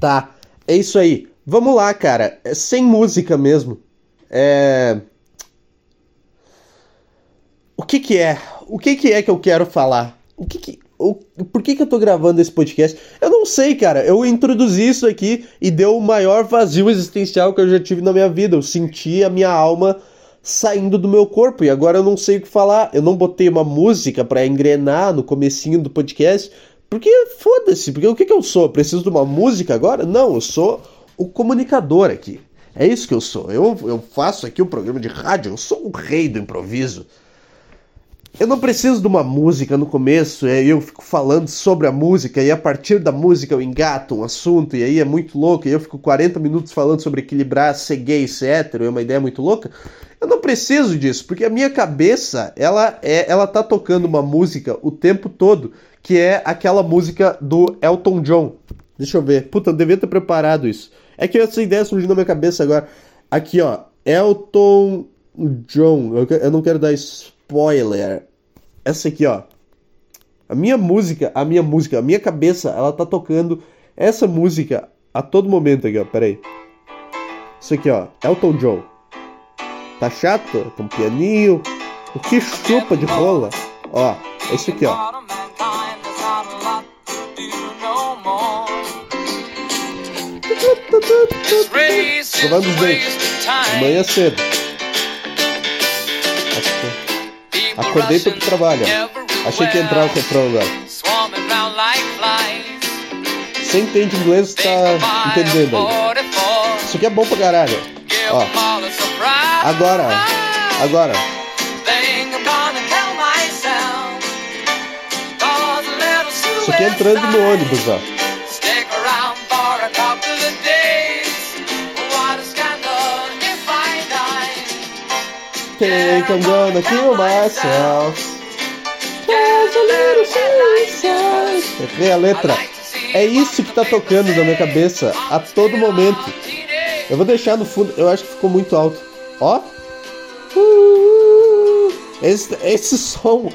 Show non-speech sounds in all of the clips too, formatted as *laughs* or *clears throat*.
Tá, é isso aí. Vamos lá, cara. É sem música mesmo. É. O que que é? O que que é que eu quero falar? O que que. O... Por que que eu tô gravando esse podcast? Eu não sei, cara. Eu introduzi isso aqui e deu o maior vazio existencial que eu já tive na minha vida. Eu senti a minha alma saindo do meu corpo e agora eu não sei o que falar. Eu não botei uma música para engrenar no comecinho do podcast, porque foda-se, porque o que que eu sou? Preciso de uma música agora? Não, eu sou o comunicador aqui. É isso que eu sou. Eu, eu faço aqui um programa de rádio, eu sou o rei do improviso. Eu não preciso de uma música no começo, e aí eu fico falando sobre a música, e a partir da música eu engato um assunto, e aí é muito louco, e eu fico 40 minutos falando sobre equilibrar ser gay ser hétero, é uma ideia muito louca. Eu não preciso disso, porque a minha cabeça, ela é, ela tá tocando uma música o tempo todo, que é aquela música do Elton John. Deixa eu ver. Puta, eu devia ter preparado isso. É que essa ideia surgiu na minha cabeça agora. Aqui, ó. Elton John. Eu não quero dar spoiler. Essa aqui, ó. A minha música, a minha música, a minha cabeça, ela tá tocando essa música a todo momento aqui, ó. Pera aí. Isso aqui, ó. Elton John. Tá chato? Com um pianinho. O que chupa de rola? Ó, é isso aqui, ó. Escovando os. Amanhã cedo. Acordei para trabalho. Achei que ia entrar o refrão agora. Você entende inglês, tá entendendo aí. Isso aqui é bom pra caralho. Ó. Agora. Agora. Isso aqui é entrando no ônibus, ó. Think I'm gonna kill myself. Vê a letra. É isso que tá tocando na minha cabeça a todo momento. Eu vou deixar no fundo. Eu acho que ficou muito alto. Ó. Esse, esse som.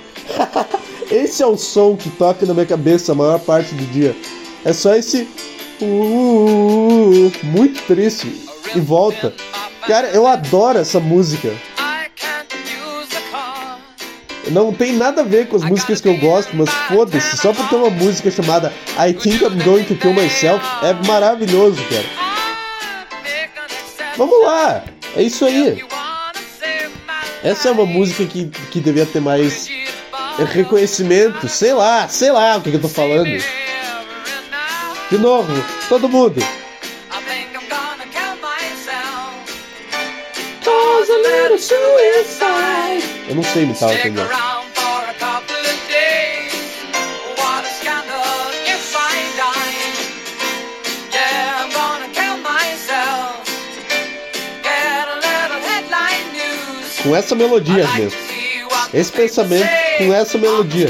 *laughs* esse é o som que toca na minha cabeça a maior parte do dia. É só esse. muito triste. E volta. Cara, eu adoro essa música. Não tem nada a ver com as músicas que eu gosto, mas foda-se, só por ter uma música chamada I Think I'm Going to Kill Myself é maravilhoso, cara. Vamos lá, é isso aí. Essa é uma música que, que devia ter mais reconhecimento, sei lá, sei lá o que, que eu tô falando. De novo, todo mundo. Eu não sei imitar o Elton Com essa melodia mesmo. Esse pensamento com essa melodia.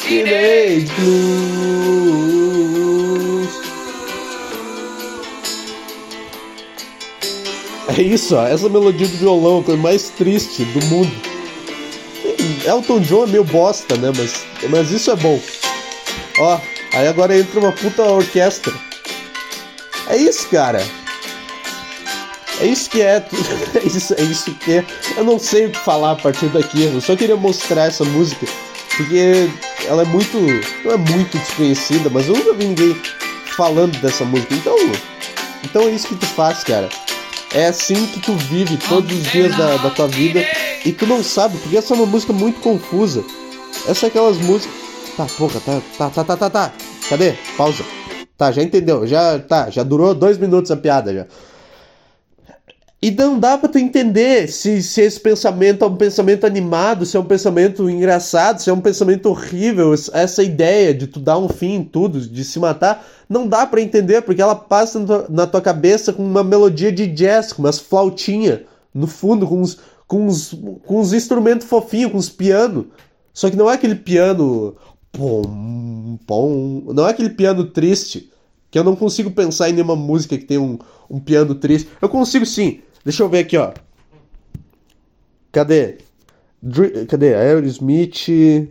Teenage Blues. É isso, ó, essa melodia do violão, a coisa mais triste do mundo. Elton John é meio bosta, né? Mas, mas isso é bom. Ó, aí agora entra uma puta orquestra. É isso, cara. É isso que é. *laughs* É isso, é isso que é. Eu não sei o que falar a partir daqui. Eu só queria mostrar essa música. Porque ela é muito. Não é muito desconhecida, mas eu nunca vi ninguém falando dessa música. Então. Então é isso que tu faz, cara. É assim que tu vive todos os dias da, da tua vida e tu não sabe, porque essa é uma música muito confusa. Essa é aquelas músicas. Tá, porra, tá, tá, tá, tá, tá, tá. Cadê? Pausa. Tá, já entendeu. Já tá, já durou dois minutos a piada já. E não dá pra tu entender se, se esse pensamento é um pensamento animado, se é um pensamento engraçado, se é um pensamento horrível. Essa ideia de tu dar um fim em tudo, de se matar, não dá para entender, porque ela passa na tua cabeça com uma melodia de jazz, com umas flautinhas no fundo, com uns, com uns, com uns instrumentos fofinhos, com uns pianos. Só que não é aquele piano. Pom, pom, não é aquele piano triste. Que eu não consigo pensar em nenhuma música que tem um, um piano triste. Eu consigo sim. Deixa eu ver aqui, ó. Cadê? Dr cadê? Aerosmith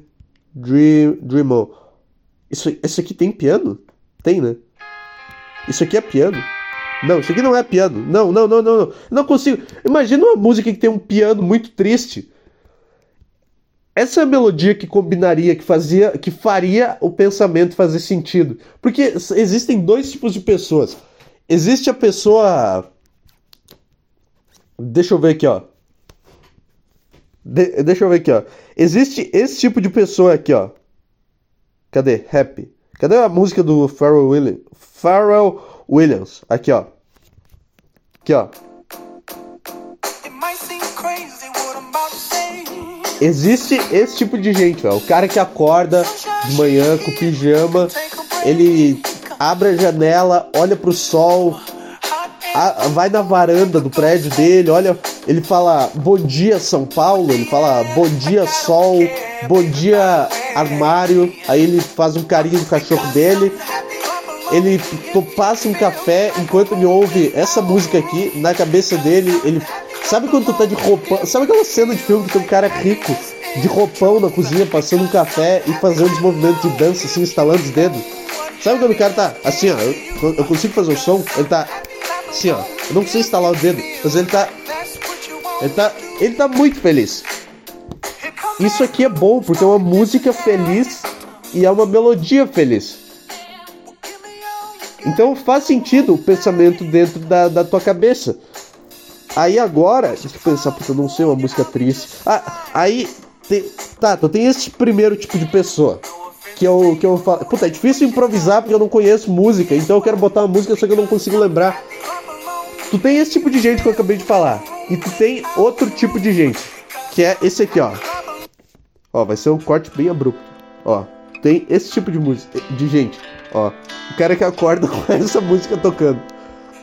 Dream, Dreamo. Isso, esse aqui tem piano? Tem, né? Isso aqui é piano? Não, isso aqui não é piano. Não, não, não, não, não. Não consigo. Imagina uma música que tem um piano muito triste. Essa é a melodia que combinaria, que fazia, que faria o pensamento fazer sentido. Porque existem dois tipos de pessoas. Existe a pessoa. Deixa eu ver aqui, ó. De... deixa eu ver aqui, ó. Existe esse tipo de pessoa aqui, ó. Cadê? Happy. Cadê a música do Pharrell Williams? Pharrell Williams. Aqui, ó. Aqui, ó. Existe esse tipo de gente, ó. O cara que acorda de manhã com pijama, ele abre a janela, olha pro sol, a, vai na varanda do prédio dele, olha, ele fala bom dia São Paulo, ele fala bom dia sol, bom dia armário, aí ele faz um carinho no cachorro dele, ele passa um café enquanto ele ouve essa música aqui, na cabeça dele, ele. Sabe quando tu tá de roupão? Sabe aquela cena de filme que tem um cara rico de roupão na cozinha, passando um café e fazendo os movimentos de dança, assim, instalando os dedos? Sabe quando o cara tá assim, ó, eu, eu consigo fazer o som? Ele tá assim, ó, eu não preciso instalar o dedo, mas ele tá. Ele tá. Ele tá muito feliz. Isso aqui é bom porque é uma música feliz e é uma melodia feliz. Então faz sentido o pensamento dentro da, da tua cabeça. Aí agora, eu pensar, eu não sei uma música triste. Ah, aí, tem, tá, tu tem esse primeiro tipo de pessoa. Que eu, que eu falo. Puta, é difícil improvisar porque eu não conheço música. Então eu quero botar uma música, só que eu não consigo lembrar. Tu tem esse tipo de gente que eu acabei de falar. E tu tem outro tipo de gente. Que é esse aqui, ó. Ó, vai ser um corte bem abrupto. Ó, tem esse tipo de música. De gente. Ó, o cara que acorda *laughs* com essa música tocando.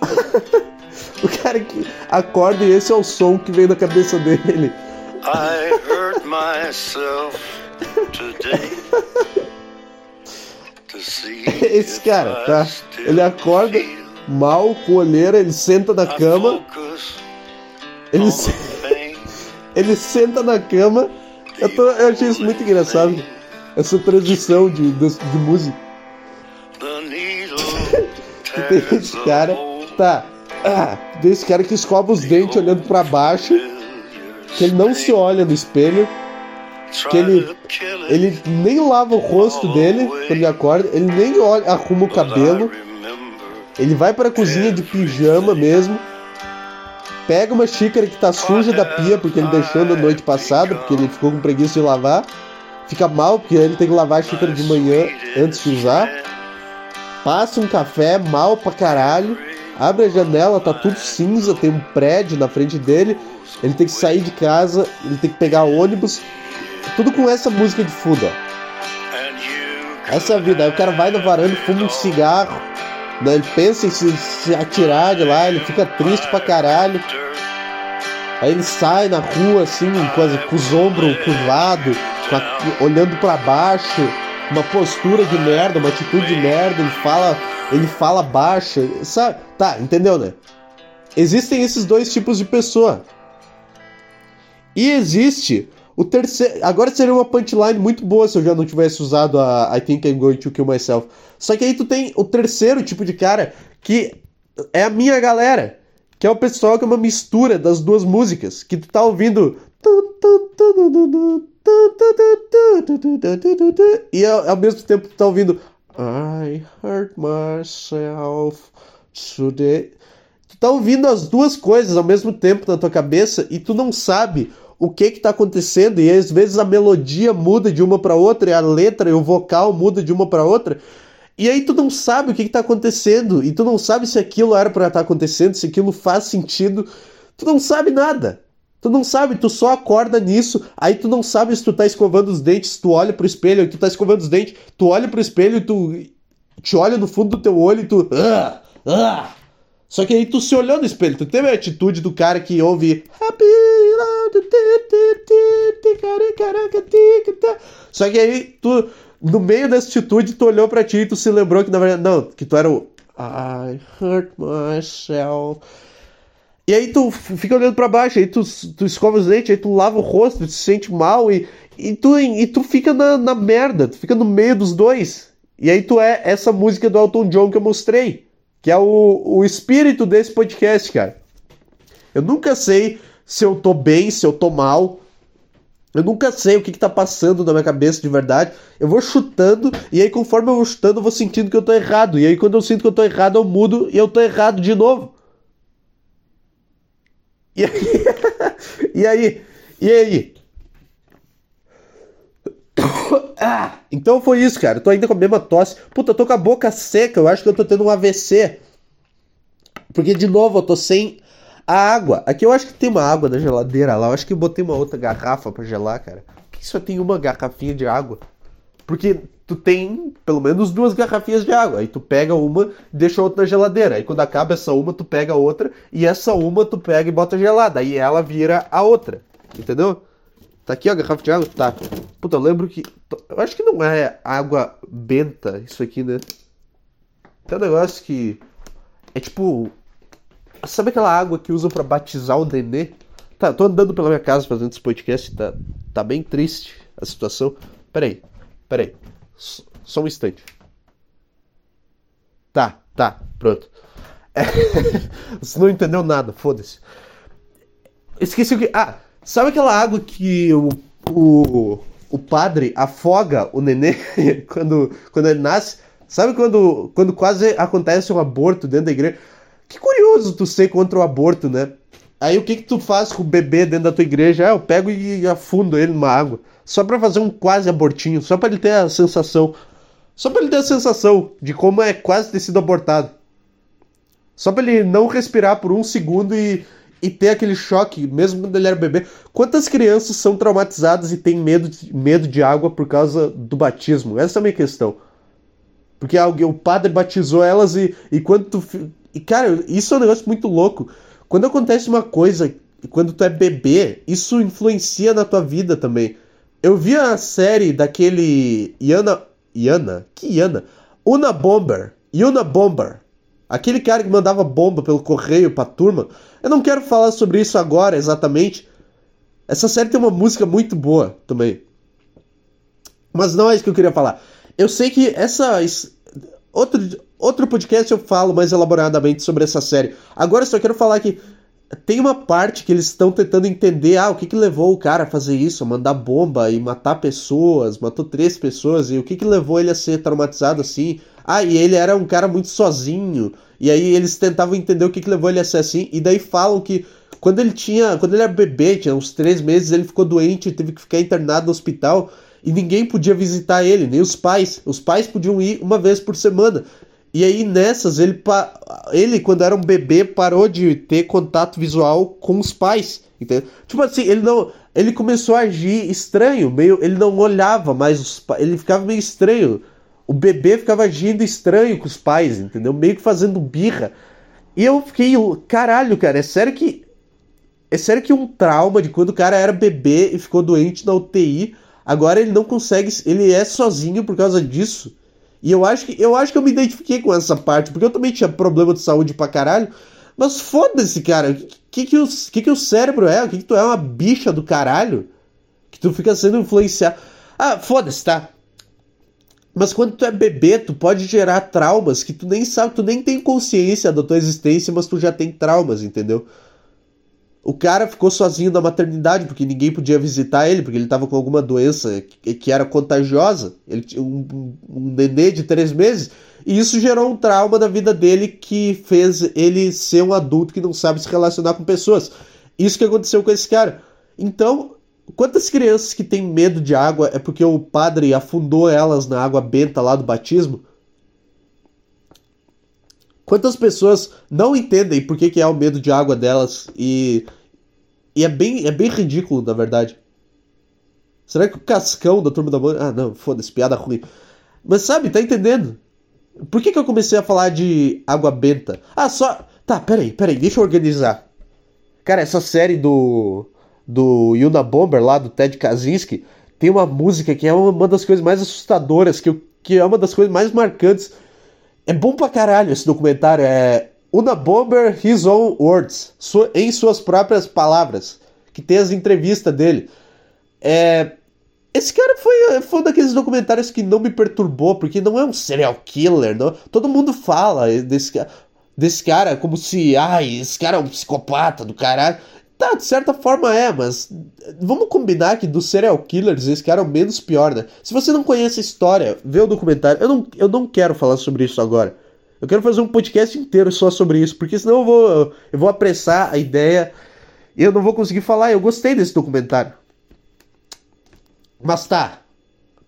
*laughs* o cara que acorda e esse é o som que vem da cabeça dele. I hurt myself today. *laughs* Esse cara, tá? Ele acorda mal, com olheira, ele senta na cama. Ele, se... ele senta na cama. Eu, tô... eu achei isso muito engraçado. Essa transição de, de, de música *laughs* tem esse cara. Tá. Ah, tem esse cara que escova os dentes olhando para baixo. Que ele não se olha no espelho. Que ele, ele nem lava o rosto dele quando ele acorda. Ele nem olha, arruma o cabelo. Ele vai para a cozinha de pijama mesmo. Pega uma xícara que tá suja da pia porque ele deixou na noite passada, porque ele ficou com preguiça de lavar. Fica mal porque ele tem que lavar a xícara de manhã antes de usar passa um café mal pra caralho, abre a janela, tá tudo cinza, tem um prédio na frente dele, ele tem que sair de casa, ele tem que pegar ônibus, tudo com essa música de fundo, ó. Essa é a vida. Aí o cara vai na varanda, fuma um cigarro, né? ele pensa em se, se atirar de lá, ele fica triste pra caralho. Aí ele sai na rua assim, com, as, com os ombros curvados, olhando para baixo uma postura de merda, uma atitude de merda, ele fala, ele fala baixa, sabe? Tá, entendeu, né? Existem esses dois tipos de pessoa. E existe o terceiro. Agora seria uma punchline muito boa se eu já não tivesse usado a I think I'm going to kill myself. Só que aí tu tem o terceiro tipo de cara que é a minha galera. Que é o pessoal que é uma mistura das duas músicas. Que tu tá ouvindo. E ao, mesmo tempo tu tá ouvindo I hurt myself today. Tu tá ouvindo as duas coisas ao mesmo tempo na tua cabeça e tu não sabe o que que tá acontecendo e às vezes a melodia muda de uma para outra e a letra e o vocal muda de uma para outra. E aí tu não sabe o que que tá acontecendo e tu não sabe se aquilo era para estar tá acontecendo, se aquilo faz sentido. Tu não sabe nada. Tu não sabe, tu só acorda nisso, aí tu não sabe se tu tá escovando os dentes, tu olha pro espelho, tu tá escovando os dentes, tu olha pro espelho e tu te olha no fundo do teu olho e tu. Ah, ah. Só que aí tu se olhou no espelho, tu teve a atitude do cara que ouve. Só que aí tu, no meio dessa atitude, tu olhou pra ti e tu se lembrou que na verdade. Não, que tu era o. I hurt myself. E aí tu fica olhando para baixo, aí tu, tu escova os dentes, aí tu lava o rosto, tu se sente mal e, e, tu, e tu fica na, na merda, tu fica no meio dos dois. E aí tu é essa música do Elton John que eu mostrei, que é o, o espírito desse podcast, cara. Eu nunca sei se eu tô bem, se eu tô mal. Eu nunca sei o que, que tá passando na minha cabeça de verdade. Eu vou chutando, e aí conforme eu vou chutando, eu vou sentindo que eu tô errado. E aí quando eu sinto que eu tô errado, eu mudo e eu tô errado de novo. *laughs* E aí? e aí? E aí? Ah, então foi isso, cara. Eu tô ainda com a mesma tosse. Puta, eu tô com a boca seca. Eu acho que eu tô tendo um AVC. Porque, de novo, eu tô sem a água. Aqui eu acho que tem uma água na geladeira lá. Eu acho que eu botei uma outra garrafa para gelar, cara. Por que só tem uma garrafinha de água? Porque tu tem pelo menos duas garrafinhas de água. Aí tu pega uma e deixa outra na geladeira. Aí quando acaba essa uma, tu pega outra. E essa uma tu pega e bota gelada. Aí ela vira a outra. Entendeu? Tá aqui, ó, a garrafa de água? Tá. Puta, eu lembro que. Eu acho que não é água benta isso aqui, né? Tem um negócio que. É tipo. Sabe aquela água que usam para batizar o nenê? Tá, tô andando pela minha casa fazendo esse podcast, tá, tá bem triste a situação. Peraí, peraí. Só um instante. Tá, tá, pronto. É, *laughs* você não entendeu nada, foda-se. Esqueci o que. Ah, sabe aquela água que o, o, o padre afoga o nenê *laughs* quando, quando ele nasce? Sabe quando, quando quase acontece um aborto dentro da igreja? Que curioso tu ser contra o aborto, né? Aí o que que tu faz com o bebê dentro da tua igreja? Ah, eu pego e afundo ele numa água. Só para fazer um quase abortinho, só para ele ter a sensação. Só para ele ter a sensação de como é quase ter sido abortado. Só para ele não respirar por um segundo e, e ter aquele choque, mesmo quando ele era bebê. Quantas crianças são traumatizadas e têm medo de, medo de água por causa do batismo? Essa é a minha questão. Porque alguém, o padre batizou elas e, e quando tu, e, cara, isso é um negócio muito louco. Quando acontece uma coisa, quando tu é bebê, isso influencia na tua vida também. Eu vi a série daquele Yana. Yana? Que Yana? Una Bomber. Yuna Bomber. Aquele cara que mandava bomba pelo correio pra turma. Eu não quero falar sobre isso agora exatamente. Essa série tem uma música muito boa também. Mas não é isso que eu queria falar. Eu sei que essa. Outro, Outro podcast eu falo mais elaboradamente sobre essa série. Agora só quero falar que tem uma parte que eles estão tentando entender ah, o que, que levou o cara a fazer isso, mandar bomba e matar pessoas, matou três pessoas, e o que, que levou ele a ser traumatizado assim. Ah, e ele era um cara muito sozinho. E aí eles tentavam entender o que, que levou ele a ser assim, e daí falam que quando ele tinha. Quando ele era bebê, tinha uns três meses, ele ficou doente e teve que ficar internado no hospital. E ninguém podia visitar ele, nem os pais. Os pais podiam ir uma vez por semana. E aí nessas, ele, ele, quando era um bebê, parou de ter contato visual com os pais. Entendeu? Tipo assim, ele não. Ele começou a agir estranho, meio. Ele não olhava mais os. Ele ficava meio estranho. O bebê ficava agindo estranho com os pais, entendeu? Meio que fazendo birra. E eu fiquei, caralho, cara, é sério que. É sério que um trauma de quando o cara era bebê e ficou doente na UTI, agora ele não consegue. Ele é sozinho por causa disso. E eu acho que eu acho que eu me identifiquei com essa parte, porque eu também tinha problema de saúde pra caralho. Mas foda-se, cara. O que, que, o, que, que o cérebro é? O que, que tu é uma bicha do caralho? Que tu fica sendo influenciado. Ah, foda-se, tá? Mas quando tu é bebê, tu pode gerar traumas que tu nem sabe, tu nem tem consciência da tua existência, mas tu já tem traumas, entendeu? O cara ficou sozinho na maternidade porque ninguém podia visitar ele, porque ele estava com alguma doença que, que, era contagiosa. Ele tinha um, um nenê de três meses. E isso gerou um trauma na vida dele que fez ele ser um adulto que não sabe se relacionar com pessoas. Isso que aconteceu com esse cara. Então, quantas crianças que têm medo de água é porque o padre afundou elas na água benta lá do batismo? Quantas pessoas não entendem por que, que é o medo de água delas e e é bem, é bem ridículo, na verdade. Será que o Cascão da Turma da Mônica... Ah, não, foda-se, piada ruim. Mas sabe, tá entendendo? Por que, que eu comecei a falar de água benta? Ah, só... Tá, peraí, peraí, deixa eu organizar. Cara, essa série do... Do Yuna Bomber lá, do Ted Kaczynski, tem uma música que é uma das coisas mais assustadoras, que, que é uma das coisas mais marcantes. É bom pra caralho esse documentário, é Una Bomber His Own Words, em suas próprias palavras, que tem as entrevistas dele. É, esse cara foi, foi um daqueles documentários que não me perturbou, porque não é um serial killer, não. Todo mundo fala desse desse cara como se, ai, esse cara é um psicopata do caralho. Tá, de certa forma é, mas vamos combinar que dos serial killers esse cara é o menos pior, né? Se você não conhece a história, vê o documentário. Eu não, eu não quero falar sobre isso agora. Eu quero fazer um podcast inteiro só sobre isso, porque senão eu vou, eu vou apressar a ideia e eu não vou conseguir falar. Eu gostei desse documentário. Mas tá.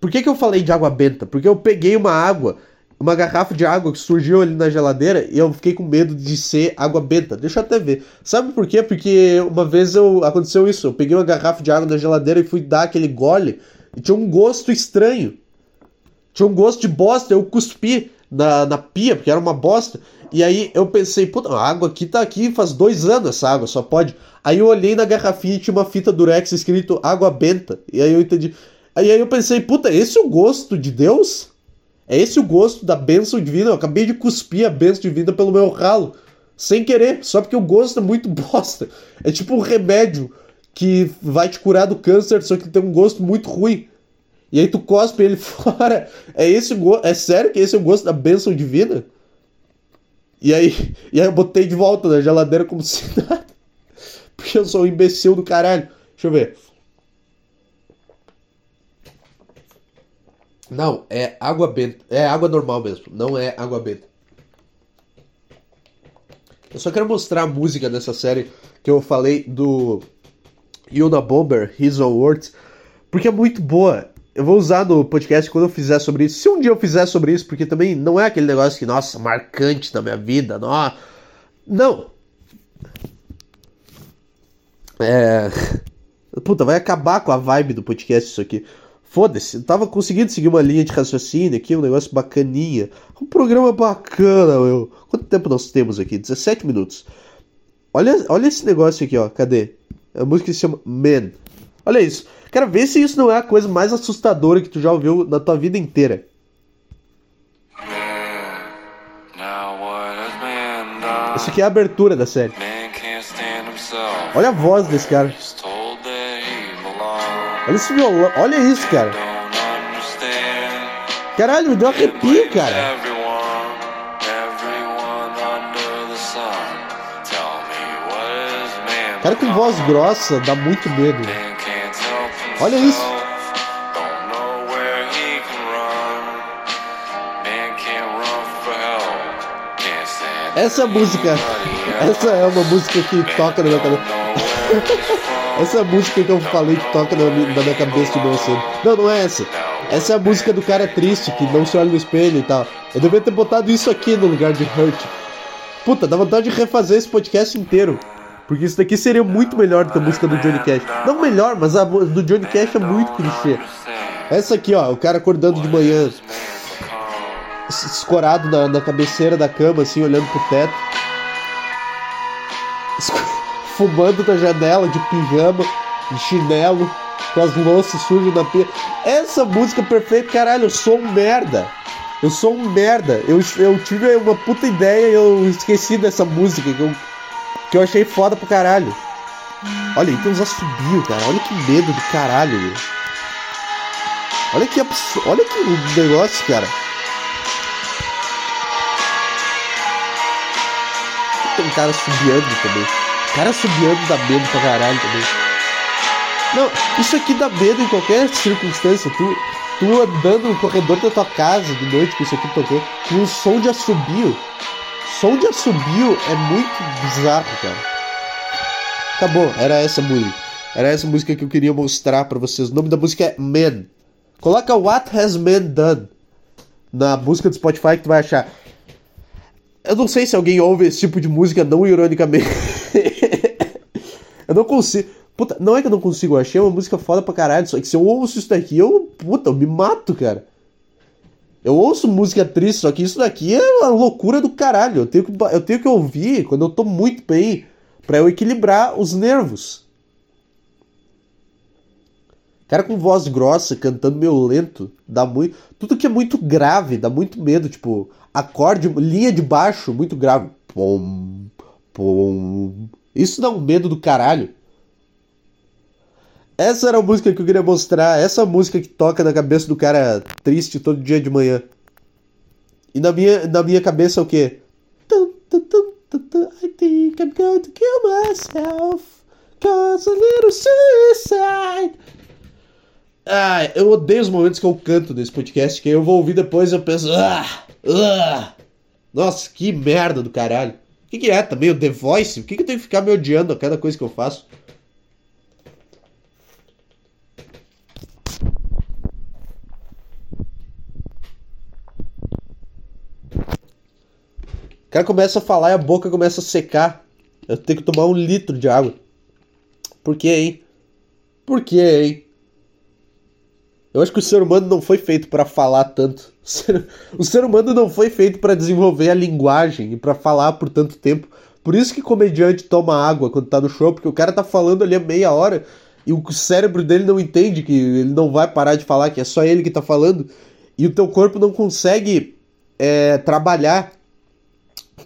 Por que, que eu falei de água benta? Porque eu peguei uma água uma garrafa de água que surgiu ali na geladeira e eu fiquei com medo de ser água benta. Deixa eu até ver. Sabe por quê? Porque uma vez eu, aconteceu isso. Eu peguei uma garrafa de água na geladeira e fui dar aquele gole e tinha um gosto estranho. Tinha um gosto de bosta. Eu cuspi na, na pia, porque era uma bosta. E aí eu pensei, puta, a água aqui tá aqui faz dois anos essa água, só pode. Aí eu olhei na garrafinha e tinha uma fita durex escrito água benta. E aí eu entendi. Aí, aí eu pensei, puta, esse é o gosto de Deus? É esse o gosto da bênção divina. Eu acabei de cuspir a bênção divina pelo meu ralo. Sem querer, só porque o gosto é muito *laughs* bosta. É tipo um remédio que vai te curar do câncer, só que tem um gosto muito ruim. E aí tu cospe ele *laughs* fora. É esse. É sério que esse é o gosto da bênção divina? E aí, e aí eu botei de volta na geladeira como *laughs* se nada. Porque eu sou um imbecil do caralho. Deixa eu ver. Não, é água benta. É água normal mesmo, não é água benta. Eu só quero mostrar a música dessa série que eu falei do Yuna Bomber, His Own Words, porque é muito boa. Eu vou usar no podcast quando eu fizer sobre isso. Se um dia eu fizer sobre isso, porque também não é aquele negócio que, nossa, marcante na minha vida, não. Não. É. *laughs* Puta, vai acabar com a vibe do podcast isso aqui. Foda-se, eu tava conseguindo seguir uma linha de raciocínio aqui, um negócio bacaninha. Um programa bacana, meu. Quanto tempo nós temos aqui? 17 minutos. Olha, olha esse negócio aqui, ó. Cadê? A música se chama Man. Olha isso. Quero ver se isso não é a coisa mais assustadora que tu já ouviu na tua vida inteira. Isso aqui é a abertura da série. Olha a voz desse cara. Olha esse violão, olha isso, cara. Caralho, me deu arrepio, cara. Cara com voz grossa dá muito medo. Olha isso. Essa música, essa é uma música que toca na minha cabeça. *laughs* Essa música que eu falei que toca na minha, cabeça de manhã cedo. Não, não é essa. Essa é a música do cara triste, que não se olha no espelho e tal. Eu devia ter botado isso aqui no lugar de Hurt. Puta, dá vontade de refazer esse podcast inteiro. Porque isso daqui seria muito melhor do que a música do Johnny Cash. Não melhor, mas a do Johnny Cash é muito clichê. Essa aqui, ó, o cara acordando de manhã, escorado na, na cabeceira da cama, assim, olhando pro teto *laughs* fumando na janela de pijama, de chinelo, com as louças sujas na pia. Essa música perfeita, caralho, eu sou um merda. Eu sou um merda. Eu, eu tive uma puta ideia e eu esqueci dessa música que eu, que eu achei foda pro caralho. Olha, então já subiu, cara. Olha que medo do caralho. Meu. Olha que absurdo. Olha que negócio, cara. Tem um cara subiando também. Cara subiando dá medo pra caralho também. Não, isso aqui dá medo em qualquer circunstância. Tu, tu andando no corredor da tua casa de noite com isso aqui tocando, com um som de assobio. Som de assobio é muito bizarro, cara. Acabou, era essa música. Era essa música que eu queria mostrar para vocês. O nome da música é Man. Coloca What Has Man Done na música do Spotify que tu vai achar. Eu não sei se alguém ouve esse tipo de música não ironicamente. *laughs* eu não consigo. Puta, não é que eu não consigo, eu achei uma música foda pra caralho. Só que se eu ouço isso daqui, eu. Puta, eu me mato, cara. Eu ouço música triste, só que isso daqui é uma loucura do caralho. Eu tenho que, eu tenho que ouvir quando eu tô muito bem, para eu equilibrar os nervos. Cara com voz grossa, cantando meio lento, dá muito. Tudo que é muito grave, dá muito medo, tipo, acorde, linha de baixo muito grave. Pom, pom. Isso dá um medo do caralho. Essa era a música que eu queria mostrar. Essa música que toca na cabeça do cara triste todo dia de manhã. E na minha, na minha cabeça é o quê? I think I'm going to kill myself. Cause a little suicide. Ah, eu odeio os momentos que eu canto nesse podcast, que eu vou ouvir depois e eu penso. Ah, ah. Nossa, que merda do caralho. O que, que é também? O The Voice? Por que, que eu tenho que ficar me odiando a cada coisa que eu faço? O cara começa a falar e a boca começa a secar. Eu tenho que tomar um litro de água. Por quê, hein? Por quê, hein? Eu acho que o ser humano não foi feito para falar tanto. *laughs* O ser humano não foi feito para desenvolver a linguagem e para falar por tanto tempo. Por isso que comediante toma água quando tá no show, porque o cara tá falando ali a meia hora e o cérebro dele não entende que ele não vai parar de falar, que é só ele que tá falando. E o teu corpo não consegue é, trabalhar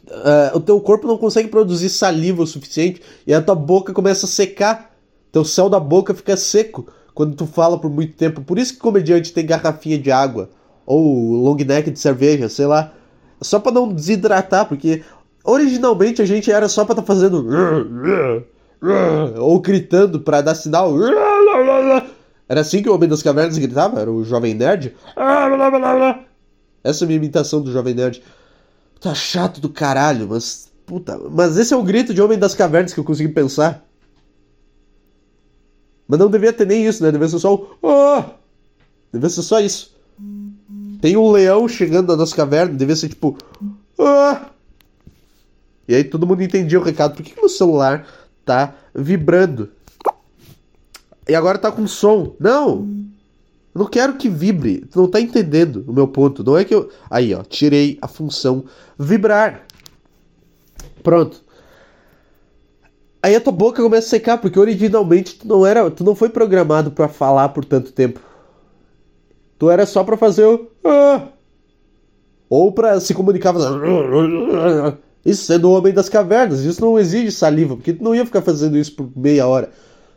uh, o teu corpo não consegue produzir saliva o suficiente e a tua boca começa a secar. Teu céu da boca fica seco quando tu fala por muito tempo. Por isso que comediante tem garrafinha de água ou long neck de cerveja, sei lá, só para não desidratar, porque originalmente a gente era só para estar tá fazendo ou gritando para dar sinal. Era assim que o Homem das Cavernas gritava, era o Jovem Nerd. Essa é a minha imitação do Jovem Nerd. Tá chato do caralho, mas. Puta. Mas esse é o grito de Homem das Cavernas que eu consegui pensar. Mas não devia ter nem isso, né? Devia ser só o. Oh! Devia ser só isso. Tem um leão chegando nas cavernas, devia ser tipo. Oh! E aí todo mundo entendia o recado. Por que, que meu celular tá vibrando? E agora tá com som. Não! Eu não quero que vibre. Tu não tá entendendo o meu ponto. Não é que eu. Aí, ó. Tirei a função vibrar. Pronto. Aí a tua boca começa a secar, porque originalmente tu não era. Tu não foi programado para falar por tanto tempo. Tu era só para fazer o. Ah, ou para se comunicar. Isso sendo o homem das cavernas. Isso não exige saliva, porque tu não ia ficar fazendo isso por meia hora.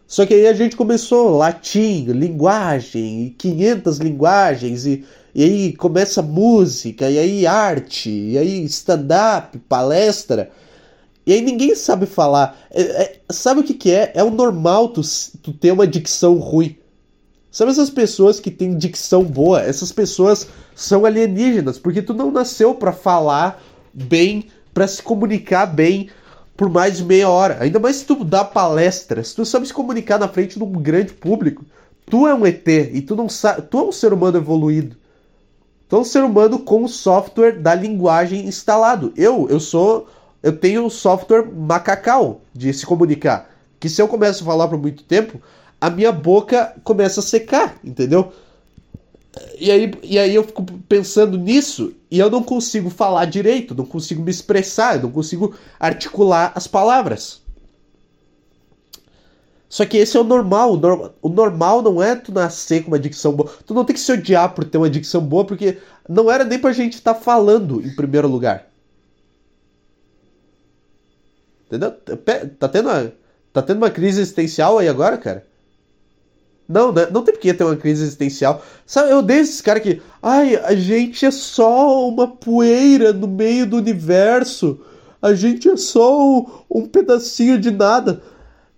Só que aí a gente começou latim, linguagem, 500 linguagens, e, e aí começa música, e aí arte, e aí stand-up, palestra. E aí ninguém sabe falar. É, é, sabe o que, que é? É o normal tu, tu ter uma dicção ruim. Sabe essas pessoas que têm dicção boa? Essas pessoas são alienígenas, porque tu não nasceu para falar bem, para se comunicar bem, por mais de meia hora. Ainda mais se tu dá palestras, se tu sabe se comunicar na frente de um grande público. Tu é um ET e tu não sabe. Tu é um ser humano evoluído. Tu é um ser humano com o software da linguagem instalado. Eu, eu sou. Eu tenho um software macacau de se comunicar. Que se eu começo a falar por muito tempo, a minha boca começa a secar, entendeu? E aí, e aí eu fico pensando nisso e eu não consigo falar direito, não consigo me expressar, não consigo articular as palavras. Só que esse é o normal. O, normal. o normal não é tu nascer com uma dicção boa. Tu não tem que se odiar por ter uma dicção boa, porque não era nem pra gente estar tá falando em primeiro lugar. Entendeu? Tá tendo, uma, tá tendo uma crise existencial aí agora, cara? Não, né? não tem porque ter uma crise existencial. Sabe, eu odeio esses caras que. Ai, a gente é só uma poeira no meio do universo. A gente é só um, um pedacinho de nada.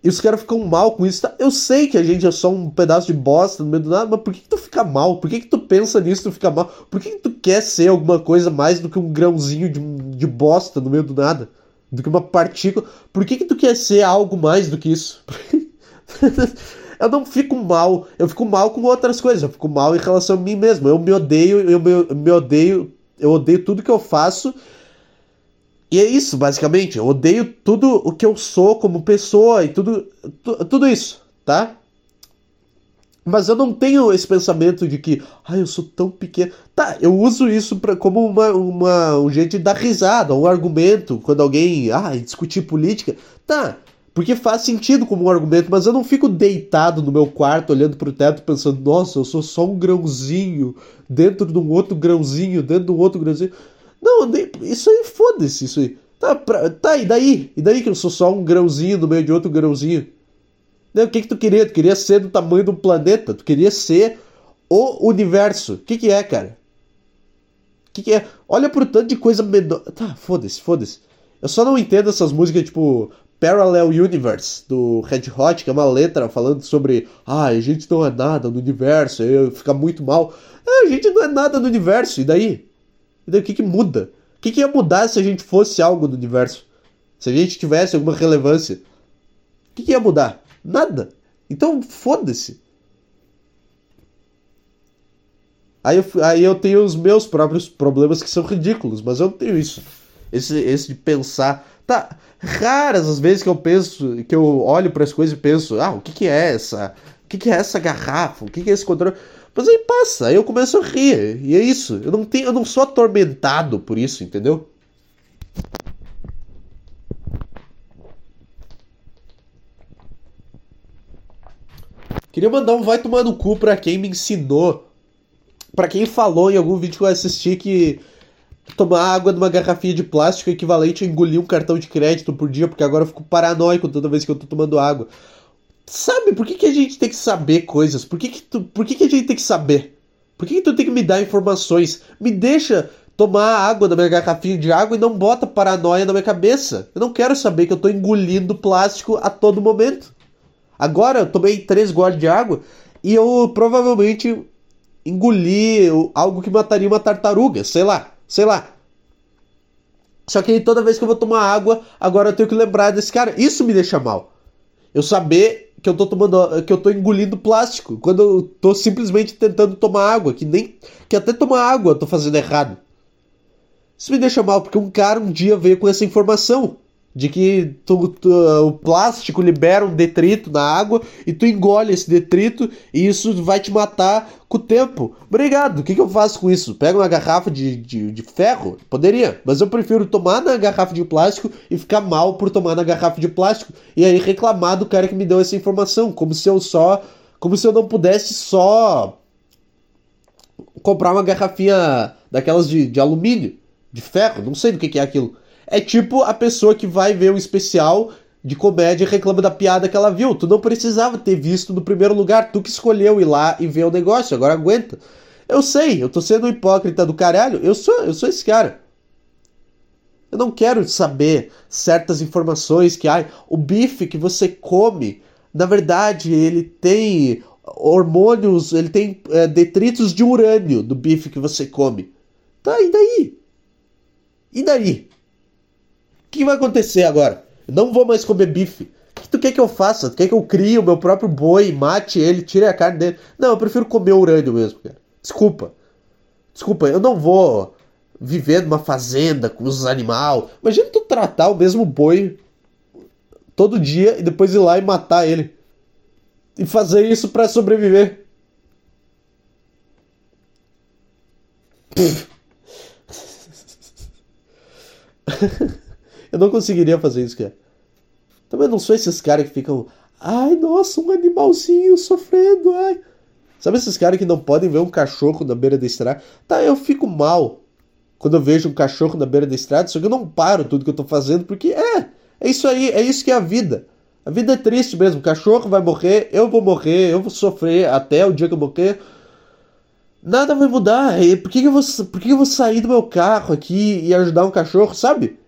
E os caras ficam mal com isso. Tá? Eu sei que a gente é só um pedaço de bosta no meio do nada, mas por que, que tu fica mal? Por que, que tu pensa nisso tu fica mal? Por que, que tu quer ser alguma coisa mais do que um grãozinho de, de bosta no meio do nada? Do que uma partícula? Por que, que tu quer ser algo mais do que isso? *laughs* eu não fico mal. Eu fico mal com outras coisas. Eu fico mal em relação a mim mesmo. Eu me odeio, eu me, eu me odeio, eu odeio tudo que eu faço. E é isso, basicamente. Eu odeio tudo o que eu sou como pessoa e tudo, tudo isso, tá? Mas eu não tenho esse pensamento de que, ah, eu sou tão pequeno. Tá, eu uso isso pra, como uma, uma, um jeito de dar risada, um argumento, quando alguém, ah, discutir política. Tá, porque faz sentido como um argumento, mas eu não fico deitado no meu quarto olhando pro teto pensando, nossa, eu sou só um grãozinho dentro de um outro grãozinho, dentro de um outro grãozinho. Não, isso aí foda-se, isso aí. Tá, pra, tá, e daí? E daí que eu sou só um grãozinho no meio de outro grãozinho? Né, o que que tu queria? Tu queria ser do tamanho do planeta, tu queria ser o universo. O que que é, cara? O que que é? Olha pro tanto de coisa menor. Tá, foda-se, foda-se. Eu só não entendo essas músicas tipo Parallel Universe do Red Hot, que é uma letra falando sobre ah, a gente não é nada no universo, eu fica muito mal. É, a gente não é nada no universo, e daí? E daí o que, que muda? O que, que ia mudar se a gente fosse algo no universo? Se a gente tivesse alguma relevância? O que, que ia mudar? Nada. Então foda-se. Aí eu, aí eu tenho os meus próprios problemas que são ridículos, mas eu não tenho isso. Esse, esse de pensar. Tá, raras as vezes que eu penso, que eu olho para as coisas e penso, ah, o que, que é essa? O que, que é essa garrafa? O que, que é esse controle? Mas aí passa, aí eu começo a rir. E é isso. Eu não, tenho, eu não sou atormentado por isso, entendeu? Queria mandar um vai tomar no cu pra quem me ensinou. Pra quem falou em algum vídeo que eu assisti que tomar água numa garrafinha de plástico é equivalente a engolir um cartão de crédito por dia, porque agora eu fico paranoico toda vez que eu tô tomando água. Sabe, por que, que a gente tem que saber coisas? Por que, que, tu, por que, que a gente tem que saber? Por que, que tu tem que me dar informações? Me deixa tomar água na minha garrafinha de água e não bota paranoia na minha cabeça. Eu não quero saber que eu tô engolindo plástico a todo momento. Agora eu tomei três goles de água e eu provavelmente engoli algo que mataria uma tartaruga, sei lá, sei lá. Só que toda vez que eu vou tomar água, agora eu tenho que lembrar desse cara. Isso me deixa mal. Eu saber que eu tô tomando, que eu tô engolindo plástico, quando eu tô simplesmente tentando tomar água, que nem que até tomar água eu tô fazendo errado. Isso me deixa mal porque um cara um dia veio com essa informação de que tu, tu, o plástico libera um detrito na água e tu engole esse detrito e isso vai te matar com o tempo. Obrigado. O que, que eu faço com isso? Pego uma garrafa de, de, de, ferro? Poderia, mas eu prefiro tomar na garrafa de plástico e ficar mal por tomar na garrafa de plástico e aí reclamar do cara que me deu essa informação, como se eu só, como se eu não pudesse só comprar uma garrafinha daquelas de, de alumínio, de ferro, não sei do que, que é aquilo. É tipo a pessoa que vai ver um especial de comédia e reclama da piada que ela viu. Tu não precisava ter visto no primeiro lugar, tu que escolheu ir lá e ver o negócio, agora aguenta. Eu sei, eu tô sendo hipócrita do caralho, eu sou, eu sou esse cara. Eu não quero saber certas informações que ai, o bife que você come, na verdade, ele tem hormônios, ele tem é, detritos de urânio do bife que você come. Tá, e daí? E daí? Que vai acontecer agora? Não vou mais comer bife. O que tu quer que eu faça? Tu quer que eu crie o meu próprio boi, mate ele, tire a carne dele? Não, eu prefiro comer urânio mesmo, cara. Desculpa. Desculpa, eu não vou viver numa fazenda com os animais. Imagina tu tratar o mesmo boi todo dia e depois ir lá e matar ele. E fazer isso para sobreviver. *laughs* Eu não conseguiria fazer isso, cara. Também não sou esses caras que ficam. Ai, nossa, um animalzinho sofrendo, ai. Sabe esses caras que não podem ver um cachorro na beira da estrada? Tá, eu fico mal quando eu vejo um cachorro na beira da estrada, só que eu não paro tudo que eu tô fazendo, porque é, é isso aí, é isso que é a vida. A vida é triste mesmo. O cachorro vai morrer, eu vou morrer, eu vou sofrer até o dia que eu morrer. Nada vai mudar. Por que, que, eu, vou, por que eu vou sair do meu carro aqui e ajudar um cachorro, sabe?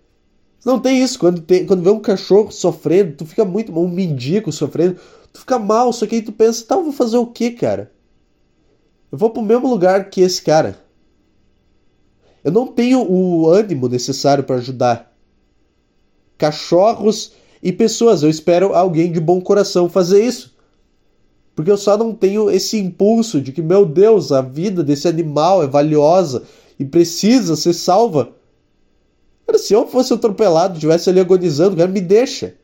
Não tem isso. Quando, tem, quando vê um cachorro sofrendo, tu fica muito. Um mendigo sofrendo, tu fica mal. Só que aí tu pensa, tá, eu vou fazer o que, cara? Eu vou pro mesmo lugar que esse cara. Eu não tenho o ânimo necessário para ajudar. Cachorros e pessoas. Eu espero alguém de bom coração fazer isso. Porque eu só não tenho esse impulso de que, meu Deus, a vida desse animal é valiosa e precisa ser salva. Cara, se eu fosse atropelado, estivesse ali agonizando, cara, me deixa.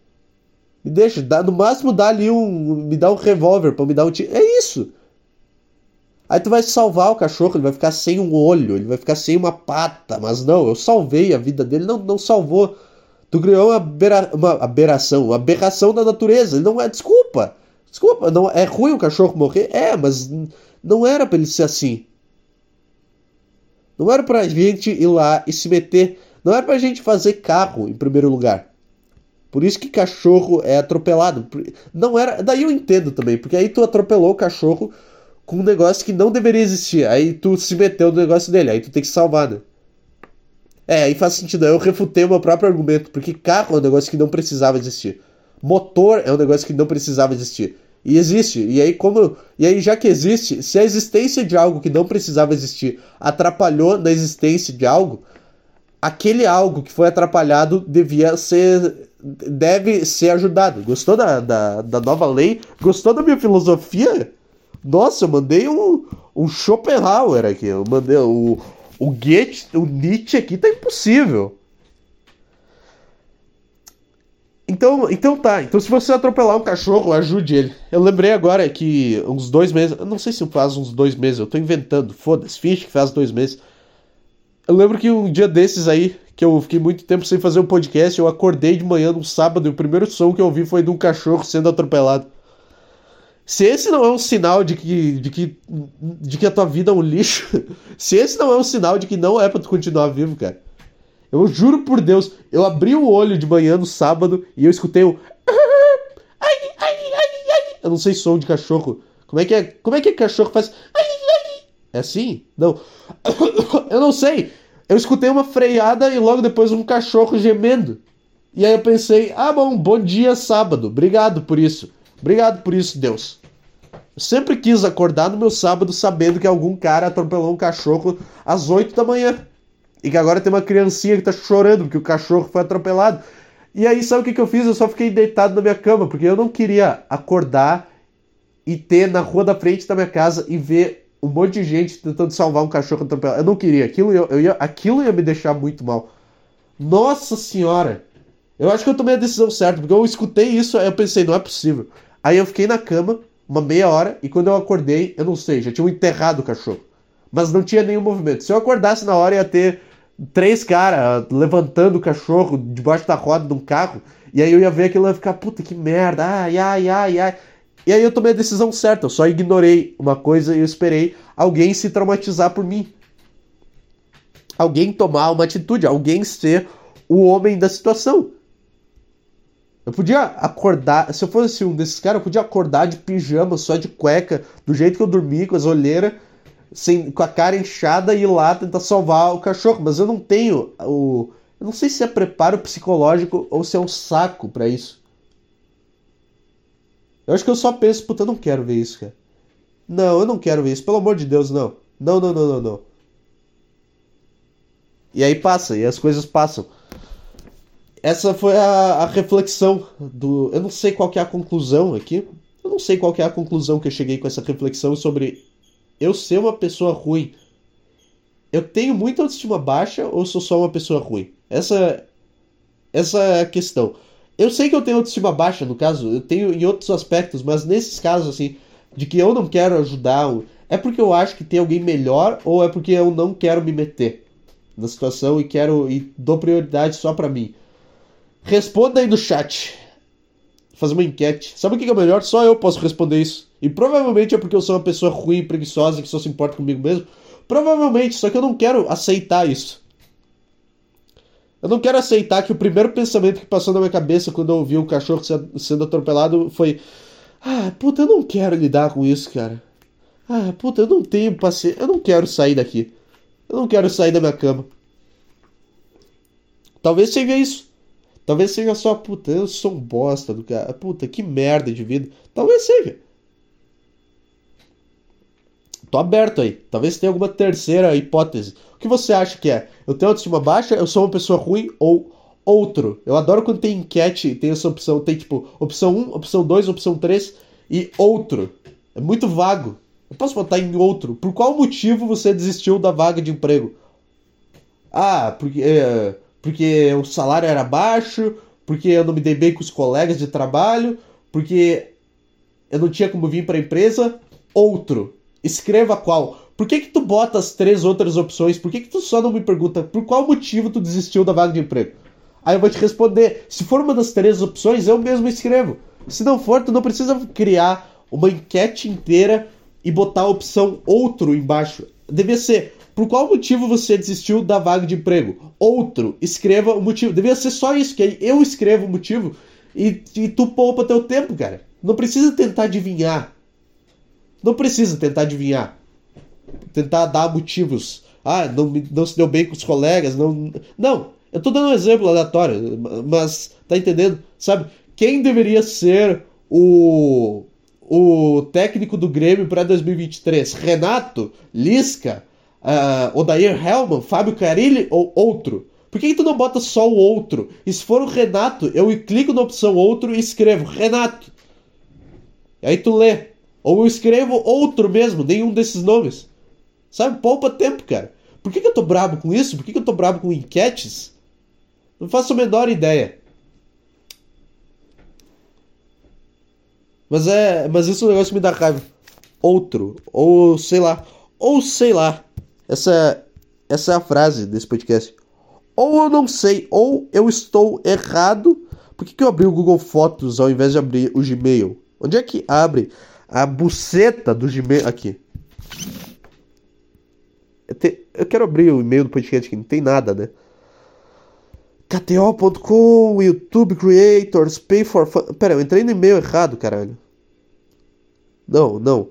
Me deixa. Dá, no máximo dá ali um. Me dá um revólver pra me dar um tiro. É isso. Aí tu vai salvar o cachorro, ele vai ficar sem um olho, ele vai ficar sem uma pata. Mas não, eu salvei a vida dele. Não, não salvou. Tu criou uma, uma aberração, uma aberração da natureza. Ele não é. Desculpa. Desculpa, não é ruim o cachorro morrer? É, mas não era pra ele ser assim. Não era pra gente ir lá e se meter não era pra gente fazer carro em primeiro lugar. Por isso que cachorro é atropelado. Não era. Daí eu entendo também, porque aí tu atropelou o cachorro com um negócio que não deveria existir. Aí tu se meteu no negócio dele, aí tu tem que salvar, né? É, aí faz sentido. Eu refutei o meu próprio argumento, porque carro é um negócio que não precisava existir. Motor é um negócio que não precisava existir. E existe. E aí, como. E aí, já que existe, se a existência de algo que não precisava existir atrapalhou na existência de algo, aquele algo que foi atrapalhado devia ser. deve ser ajudado. Gostou da, da, da nova lei? Gostou da minha filosofia? Nossa, eu mandei um, um Schopenhauer aqui. Eu mandei o, o Goethe, o Nietzsche aqui tá impossível. Então, então tá. Então se você atropelar um cachorro, ajude ele. Eu lembrei agora que uns dois meses. Eu não sei se faz uns dois meses, eu tô inventando. Foda-se, finge que faz dois meses. Eu lembro que um dia desses aí, que eu fiquei muito tempo sem fazer um podcast, eu acordei de manhã num sábado e o primeiro som que eu ouvi foi de um cachorro sendo atropelado. Se esse não é um sinal de que, de que, de que a tua vida é um lixo, *laughs* se esse não é um sinal de que não é pra tu continuar vivo, cara. Eu juro por Deus, eu abri o olho de manhã no sábado e eu escutei *laughs* ai. Eu não sei som de cachorro. Como é que é? Como é que cachorro faz? Ai. É assim? Não. *coughs* Eu não sei. Eu escutei uma freada e logo depois um cachorro gemendo. E aí eu pensei, ah bom, bom dia sábado. Obrigado por isso. Obrigado por isso, Deus. Eu sempre quis acordar no meu sábado sabendo que algum cara atropelou um cachorro às 8 da manhã. E que agora tem uma criancinha que tá chorando porque o cachorro foi atropelado. E aí, sabe o que, que eu fiz? Eu só fiquei deitado na minha cama, porque eu não queria acordar e ter na rua da frente da minha casa e ver um monte de gente tentando salvar um cachorro atropelado. Eu não queria. Aquilo, eu, eu ia, aquilo ia me deixar muito mal. Nossa senhora! Eu acho que eu tomei a decisão certa, porque eu escutei isso, aí eu pensei, não é possível. Aí eu fiquei na cama, uma meia hora, e quando eu acordei, eu não sei, já tinham enterrado o cachorro. Mas não tinha nenhum movimento. Se eu acordasse na hora, ia ter três caras levantando o cachorro debaixo da roda de um carro. E aí eu ia ver aquilo e ia ficar, puta que merda, ai, ai, ai, ai. E aí eu tomei a decisão certa, eu só ignorei uma coisa e eu esperei alguém se traumatizar por mim. Alguém tomar uma atitude, alguém ser o homem da situação. Eu podia acordar, se eu fosse um desses caras, eu podia acordar de pijama, só de cueca, do jeito que eu dormi, com as olheiras, sem, com a cara inchada e ir lá tentar salvar o cachorro, mas eu não tenho o. Eu não sei se é preparo psicológico ou se é um saco para isso. Eu acho que eu só penso, puta, eu não quero ver isso, cara. Não, eu não quero ver isso, pelo amor de Deus, não. Não, não, não, não, não. E aí passa, e as coisas passam. Essa foi a, a reflexão do. Eu não sei qual é a conclusão aqui. Eu não sei qual é a conclusão que eu cheguei com essa reflexão sobre eu ser uma pessoa ruim, eu tenho muita autoestima baixa ou sou só uma pessoa ruim? Essa, essa é a questão. Eu sei que eu tenho autoestima baixa, no caso, eu tenho em outros aspectos, mas nesses casos, assim, de que eu não quero ajudar, é porque eu acho que tem alguém melhor ou é porque eu não quero me meter na situação e quero e dou prioridade só para mim? Responda aí no chat fazer uma enquete. Sabe o que é melhor? Só eu posso responder isso. E provavelmente é porque eu sou uma pessoa ruim, preguiçosa, que só se importa comigo mesmo. Provavelmente, só que eu não quero aceitar isso. Eu não quero aceitar que o primeiro pensamento que passou na minha cabeça quando eu ouvi o cachorro sendo atropelado foi: Ah, puta, eu não quero lidar com isso, cara. Ah, puta, eu não tenho paciência. Eu não quero sair daqui. Eu não quero sair da minha cama. Talvez seja isso. Talvez seja só, puta, eu sou um bosta do cara. Puta, que merda de vida. Talvez seja. Tô aberto aí. Talvez tenha alguma terceira hipótese. O que você acha que é? Eu tenho autoestima baixa, eu sou uma pessoa ruim ou outro? Eu adoro quando tem enquete tem essa opção. Tem tipo opção 1, opção 2, opção 3 e outro. É muito vago. Eu posso botar em outro. Por qual motivo você desistiu da vaga de emprego? Ah, porque. É porque o salário era baixo, porque eu não me dei bem com os colegas de trabalho, porque eu não tinha como vir para a empresa. Outro. Escreva qual. Por que que tu bota as três outras opções? Por que que tu só não me pergunta por qual motivo tu desistiu da vaga de emprego? Aí eu vou te responder. Se for uma das três opções, eu mesmo escrevo. Se não for, tu não precisa criar uma enquete inteira e botar a opção outro embaixo. Devia ser por qual motivo você desistiu da vaga de emprego? Outro, escreva o motivo. Devia ser só isso, que aí eu escrevo o motivo e, e tu poupa teu tempo, cara. Não precisa tentar adivinhar. Não precisa tentar adivinhar. Tentar dar motivos Ah, não, não se deu bem com os colegas, não. Não, eu tô dando um exemplo aleatório, mas tá entendendo? Sabe? Quem deveria ser o o técnico do Grêmio para 2023? Renato, Lisca, uh, Odair Helman, Fábio Carilli ou outro? Por que, que, tu não bota só o outro? E se for o Renato, eu clico na opção outro e escrevo Renato. E aí tu lê. Ou eu escrevo outro mesmo, nenhum desses nomes. Sabe? Poupa tempo, cara. Por que, que eu tô brabo com isso? Por que, que eu tô brabo com enquetes? Não faço a menor ideia. Mas é. Mas isso é um negócio que me dá raiva. Outro. Ou sei lá. Ou sei lá. Essa, essa é a frase desse podcast. Ou eu não sei, ou eu estou errado. Por que, que eu abri o Google Fotos ao invés de abrir o Gmail? Onde é que abre a buceta do Gmail? Aqui. Eu, te... eu quero abrir o e-mail do podcast que não tem nada, né? KTO.com, YouTube Creators, Pay for Fun. Pera, eu entrei no e-mail errado, caralho. Não, não.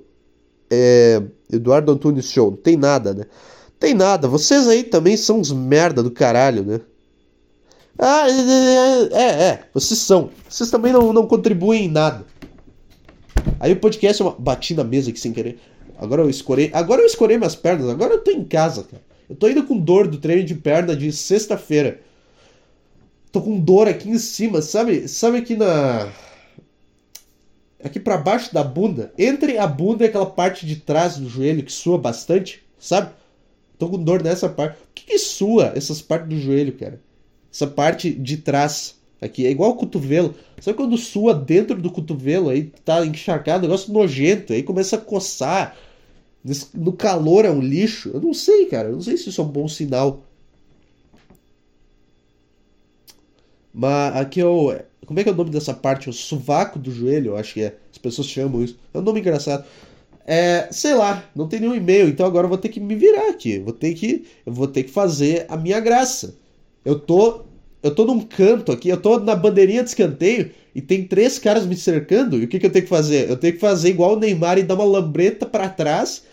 É. Eduardo Antunes Show. Não tem nada, né? Tem nada. Vocês aí também são uns merda do caralho, né? Ah, é, é, é. Vocês são. Vocês também não, não contribuem em nada. Aí o podcast uma. Bati na mesa aqui sem querer. Agora eu escorei. Agora eu escorei minhas pernas. Agora eu tô em casa, cara. Eu tô indo com dor do treino de perna de sexta-feira. Tô com dor aqui em cima, sabe? Sabe aqui na. Aqui para baixo da bunda. Entre a bunda e aquela parte de trás do joelho que sua bastante, sabe? Tô com dor nessa parte. Por que, que sua essas partes do joelho, cara? Essa parte de trás aqui. É igual o cotovelo. Sabe quando sua dentro do cotovelo, aí tá encharcado, negócio nojento, aí começa a coçar. No calor é um lixo. Eu não sei, cara. Eu não sei se isso é um bom sinal. Mas aqui é o. Como é que é o nome dessa parte? O sovaco do joelho, eu acho que é. As pessoas chamam isso. É um nome engraçado. É, sei lá, não tem nenhum e-mail, então agora eu vou ter que me virar aqui. vou ter que, eu vou ter que fazer a minha graça. Eu tô, eu tô num canto aqui, eu tô na bandeirinha de escanteio e tem três caras me cercando. E o que, que eu tenho que fazer? Eu tenho que fazer igual o Neymar e dar uma lambreta para trás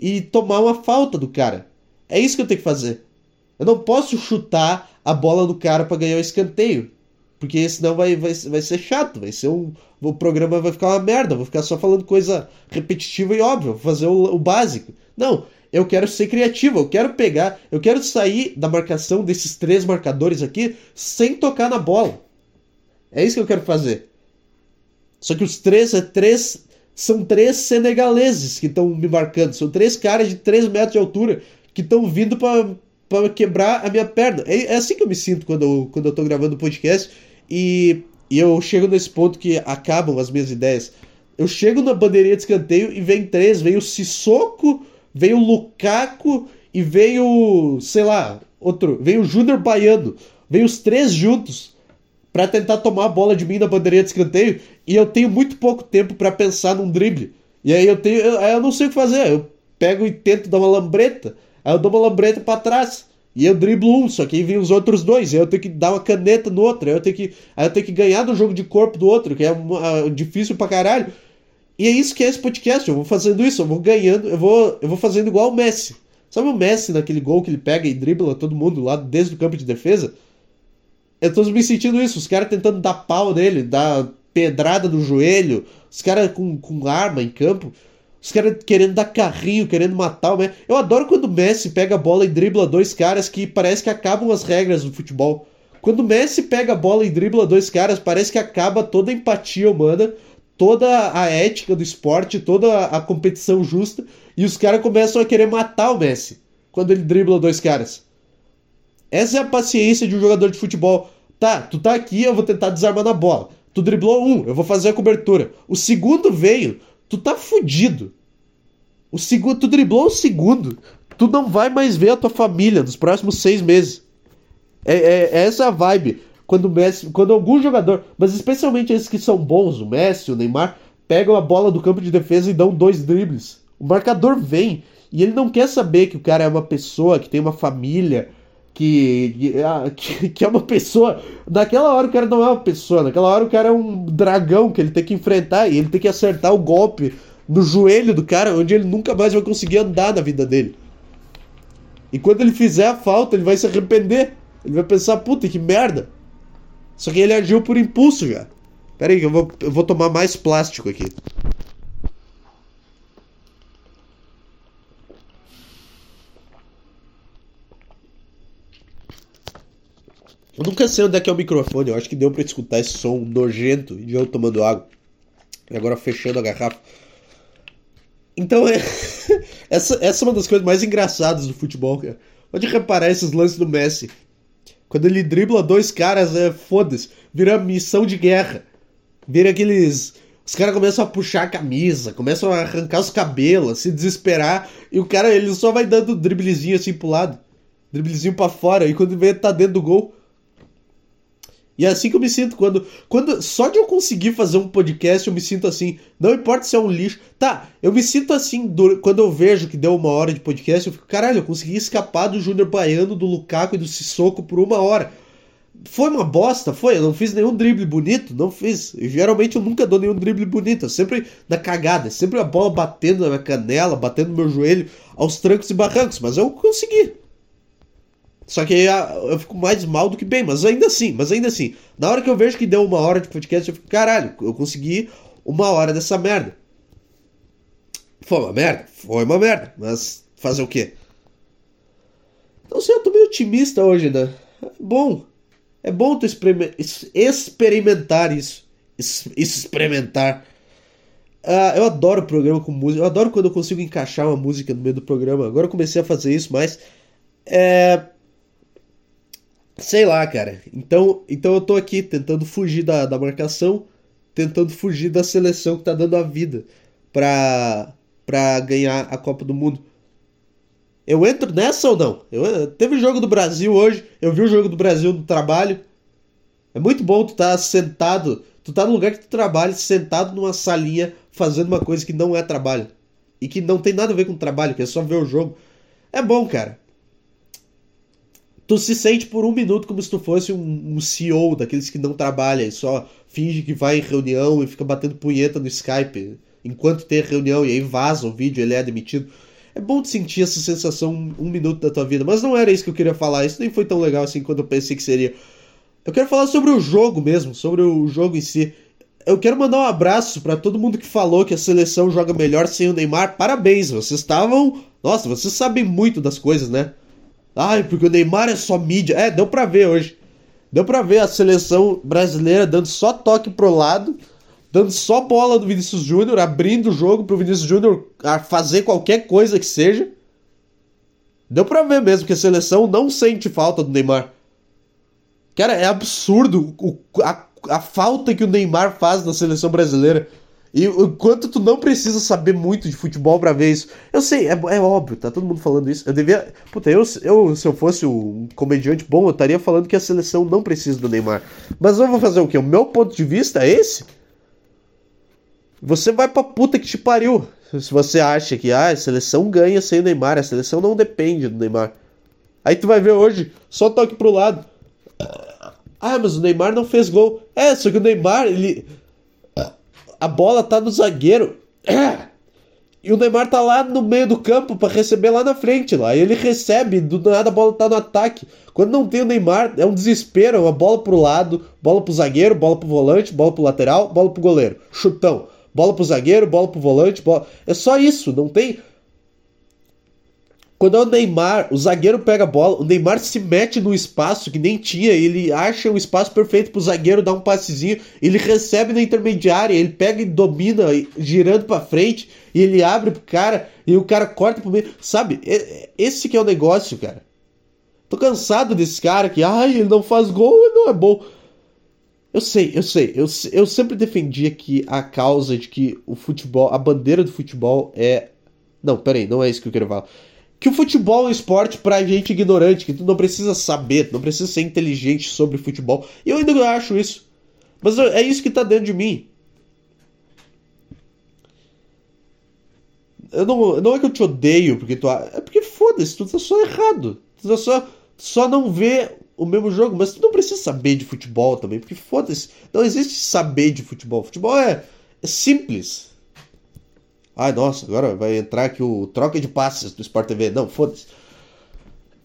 e tomar uma falta do cara. É isso que eu tenho que fazer. Eu não posso chutar a bola do cara para ganhar o escanteio. Porque senão vai, vai, vai ser chato, vai ser um. O programa vai ficar uma merda, vou ficar só falando coisa repetitiva e óbvia, vou fazer o, o básico. Não, eu quero ser criativo, eu quero pegar, eu quero sair da marcação desses três marcadores aqui sem tocar na bola. É isso que eu quero fazer. Só que os três é três. São três senegaleses que estão me marcando. São três caras de 3 metros de altura que estão vindo para quebrar a minha perna. É, é, assim que eu me sinto quando eu, quando eu tô gravando o podcast e, e eu chego nesse ponto que acabam as minhas ideias. Eu chego na bandeirinha de escanteio e vem três, vem o Sissoko, vem o Lukaku e vem o, sei lá, outro, vem o Júnior Baiano. Vem os três juntos para tentar tomar a bola de mim na bandeirinha de escanteio e eu tenho muito pouco tempo para pensar num drible. E aí eu tenho, eu, eu não sei o que fazer. Eu pego e tento dar uma lambreta, aí eu dou uma lambreta para trás. E eu driblo um, só que aí vem os outros dois. Aí eu tenho que dar uma caneta no outro. Aí eu tenho que, aí eu tenho que ganhar do jogo de corpo do outro, que é uma, difícil pra caralho. E é isso que é esse podcast. Eu vou fazendo isso, eu vou ganhando, eu vou, eu vou fazendo igual o Messi. Sabe o Messi naquele gol que ele pega e dribla todo mundo lá desde o campo de defesa? Eu tô me sentindo isso, os caras tentando dar pau nele, dar pedrada no joelho, os caras com, com arma em campo. Os caras querendo dar carrinho, querendo matar o Messi. Eu adoro quando o Messi pega a bola e dribla dois caras que parece que acabam as regras do futebol. Quando o Messi pega a bola e dribla dois caras, parece que acaba toda a empatia humana, toda a ética do esporte, toda a competição justa, e os caras começam a querer matar o Messi quando ele dribla dois caras. Essa é a paciência de um jogador de futebol. Tá, tu tá aqui, eu vou tentar desarmar na bola. Tu driblou um, eu vou fazer a cobertura. O segundo veio, tu tá fudido. O segundo, tu driblou o segundo. Tu não vai mais ver a tua família nos próximos seis meses. É, é, é essa a vibe. Quando Messi, quando algum jogador, mas especialmente esses que são bons, o Messi, o Neymar, pegam a bola do campo de defesa e dão dois dribles. O marcador vem e ele não quer saber que o cara é uma pessoa, que tem uma família, que, *laughs* que, que, é uma pessoa. Naquela hora o cara não é uma pessoa, naquela hora o cara é um dragão que ele tem que enfrentar e ele tem que acertar o golpe no joelho do cara, onde ele nunca mais vai conseguir andar na vida dele. E quando ele fizer a falta, ele vai se arrepender. Ele vai pensar, puta, que merda. Só que ele agiu por impulso já. Pera aí, eu vou, eu vou tomar mais plástico aqui. Eu nunca sei onde é que é o microfone. Eu acho que deu pra escutar esse som nojento de eu tomando água. E agora fechando a garrafa. Então, é... *laughs* essa, essa é uma das coisas mais engraçadas do futebol, cara. Pode reparar esses lances do Messi. Quando ele dribla dois caras, é foda-se. Vira missão de guerra. Vira aqueles. Os caras começam a puxar a camisa, começam a arrancar os cabelos, se desesperar. E o cara, ele só vai dando driblezinho assim pro lado. Driblezinho pra fora. E quando vê, tá dentro do gol. E é assim que eu me sinto quando, quando. Só de eu conseguir fazer um podcast, eu me sinto assim. Não importa se é um lixo. Tá, eu me sinto assim do, quando eu vejo que deu uma hora de podcast. Eu fico, caralho, eu consegui escapar do Júnior Baiano, do Lukaku e do Sissoko por uma hora. Foi uma bosta, foi. Eu não fiz nenhum drible bonito, não fiz. geralmente eu nunca dou nenhum drible bonito. sempre na cagada. Sempre a bola batendo na minha canela, batendo no meu joelho, aos trancos e barrancos. Mas eu consegui. Só que aí eu fico mais mal do que bem, mas ainda assim, mas ainda assim. Na hora que eu vejo que deu uma hora de podcast, eu fico, caralho, eu consegui uma hora dessa merda. Foi uma merda? Foi uma merda, mas fazer o quê? Então, assim, eu tô meio otimista hoje, né? É bom. É bom tu experimentar isso. Experimentar. Uh, eu adoro programa com música. Eu adoro quando eu consigo encaixar uma música no meio do programa. Agora eu comecei a fazer isso, mas. É, Sei lá, cara. Então, então eu tô aqui tentando fugir da, da marcação, tentando fugir da seleção que tá dando a vida pra, pra ganhar a Copa do Mundo. Eu entro nessa ou não? Eu, teve o jogo do Brasil hoje, eu vi o jogo do Brasil no trabalho. É muito bom tu tá sentado, tu tá no lugar que tu trabalha, sentado numa salinha, fazendo uma coisa que não é trabalho. E que não tem nada a ver com trabalho, que é só ver o jogo. É bom, cara tu se sente por um minuto como se tu fosse um, um CEO daqueles que não trabalha e só finge que vai em reunião e fica batendo punheta no Skype enquanto tem reunião e aí vaza o vídeo ele é demitido. É bom te sentir essa sensação um, um minuto da tua vida, mas não era isso que eu queria falar. Isso nem foi tão legal assim quanto eu pensei que seria. Eu quero falar sobre o jogo mesmo, sobre o jogo em si. Eu quero mandar um abraço para todo mundo que falou que a seleção joga melhor sem o Neymar. Parabéns, vocês estavam. Nossa, vocês sabem muito das coisas, né? Ai, porque o Neymar é só mídia. É, deu pra ver hoje. Deu pra ver a seleção brasileira dando só toque pro lado, dando só bola do Vinícius Júnior, abrindo o jogo pro Vinícius Júnior fazer qualquer coisa que seja. Deu pra ver mesmo que a seleção não sente falta do Neymar. Cara, é absurdo o, a, a falta que o Neymar faz na seleção brasileira. E o quanto tu não precisa saber muito de futebol para ver isso. Eu sei, é, é, óbvio, tá todo mundo falando isso. Eu devia. Puta, eu, eu, se eu fosse um comediante bom, eu estaria falando que a seleção não precisa do Neymar. Mas eu vou fazer o quê? O meu ponto de vista é esse? Você vai pra puta que te pariu. Se você acha que ah, a seleção ganha sem o Neymar, a seleção não depende do Neymar. Aí tu vai ver hoje, só toque pro lado. Ah, mas o Neymar não fez gol. É, só que o Neymar, ele a bola tá no zagueiro. *clears throat* E o Neymar tá lá no meio do campo para receber lá na frente lá. E ele recebe, do nada a bola tá no ataque. Quando não tem o Neymar, é um desespero, é uma bola pro lado, bola pro zagueiro, bola pro volante, bola pro lateral, bola pro goleiro. Chutão. Bola pro zagueiro, bola pro volante, bola... É só isso, não tem quando é o Neymar, o zagueiro pega a bola, o Neymar se mete no espaço que nem tinha, ele acha o espaço perfeito pro zagueiro dar um passezinho, ele recebe na intermediária, ele pega e domina, girando para frente, e ele abre pro cara, e o cara corta pro meio. Sabe? Esse que é o negócio, cara. Tô cansado desse cara que, ai, ele não faz gol, não é bom. Eu sei, eu sei. Eu, eu sempre defendi aqui a causa de que o futebol, a bandeira do futebol é. Não, peraí, não é isso que eu quero falar que o futebol é um esporte pra gente ignorante, que tu não precisa saber, tu não precisa ser inteligente sobre futebol. E eu ainda acho isso. Mas é isso que tá dentro de mim. Eu não, não é que eu te odeio, porque tu. É porque foda-se, tu tá só errado. Tu tá só, só não vê o mesmo jogo, mas tu não precisa saber de futebol também, porque foda-se. Não existe saber de futebol. Futebol é, é simples. Ai, nossa, agora vai entrar aqui o troca de passes do Sport TV. Não, foda-se.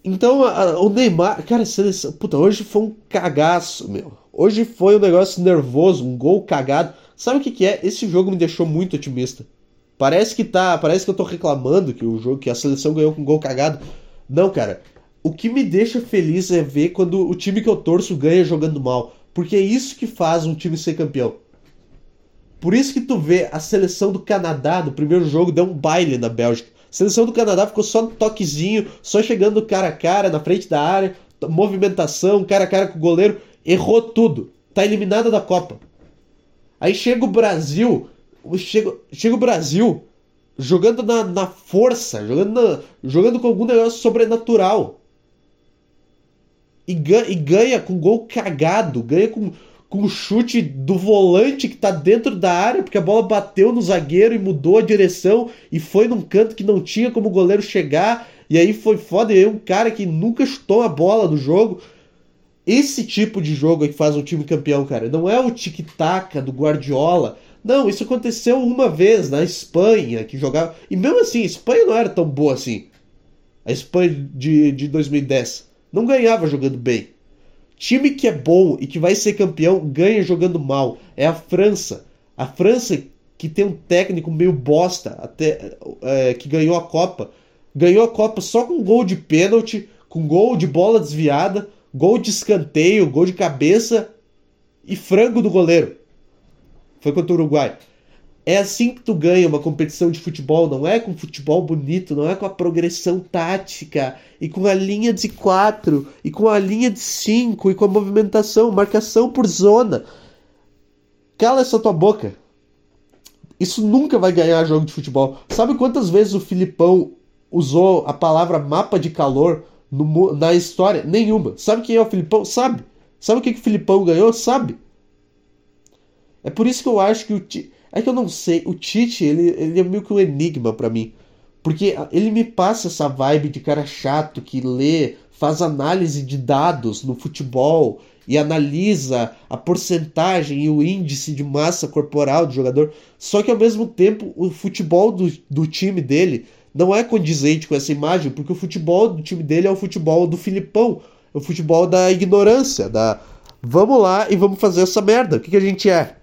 Então, a, o Neymar, cara, seleção, puta, hoje foi um cagaço, meu. Hoje foi um negócio nervoso, um gol cagado. Sabe o que, que é? Esse jogo me deixou muito otimista. Parece que tá, parece que eu tô reclamando que o jogo, que a seleção ganhou com um gol cagado. Não, cara. O que me deixa feliz é ver quando o time que eu torço ganha jogando mal, porque é isso que faz um time ser campeão. Por isso que tu vê a seleção do Canadá no primeiro jogo deu um baile na Bélgica. A seleção do Canadá ficou só no toquezinho, só chegando cara a cara na frente da área, movimentação, cara a cara com o goleiro, errou tudo. Tá eliminada da Copa. Aí chega o Brasil, chega, chega o Brasil jogando na, na força, jogando, na, jogando com algum negócio sobrenatural. E ganha, e ganha com gol cagado, ganha com, com o chute do volante que tá dentro da área, porque a bola bateu no zagueiro e mudou a direção e foi num canto que não tinha como o goleiro chegar. E aí foi foda. E aí um cara que nunca chutou a bola no jogo. Esse tipo de jogo é que faz um time campeão, cara. Não é o tic-tac do Guardiola. Não, isso aconteceu uma vez na Espanha, que jogava. E mesmo assim, a Espanha não era tão boa assim. A Espanha de, de 2010 não ganhava jogando bem. Time que é bom e que vai ser campeão ganha jogando mal. É a França. A França que tem um técnico meio bosta, até é, que ganhou a Copa. Ganhou a Copa só com gol de pênalti, com gol de bola desviada, gol de escanteio, gol de cabeça e frango do goleiro. Foi contra o Uruguai. É assim que tu ganha uma competição de futebol, não é com futebol bonito, não é com a progressão tática, e com a linha de 4, e com a linha de 5, e com a movimentação, marcação por zona. Cala essa tua boca. Isso nunca vai ganhar jogo de futebol. Sabe quantas vezes o Filipão usou a palavra mapa de calor no, na história? Nenhuma. Sabe quem é o Filipão? Sabe. Sabe o que, que o Filipão ganhou? Sabe. É por isso que eu acho que o. É que eu não sei, o Tite, ele, ele é meio que um enigma para mim. Porque ele me passa essa vibe de cara chato que lê, faz análise de dados no futebol e analisa a porcentagem e o índice de massa corporal do jogador. Só que ao mesmo tempo, o futebol do, do time dele não é condizente com essa imagem, porque o futebol do time dele é o futebol do Filipão, é o futebol da ignorância, da vamos lá e vamos fazer essa merda. O que, que a gente é?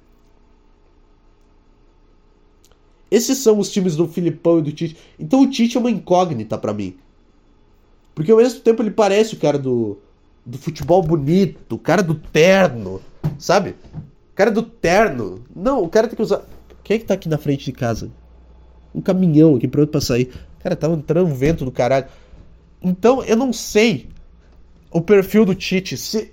Esses são os times do Filipão e do Tite. Então o Tite é uma incógnita para mim. Porque ao mesmo tempo ele parece o cara do, do futebol bonito, o cara do terno, sabe? O cara do terno. Não, o cara tem que usar. Quem é que tá aqui na frente de casa? Um caminhão aqui pronto pra sair. Cara, tava entrando um vento do caralho. Então eu não sei o perfil do Tite. Se,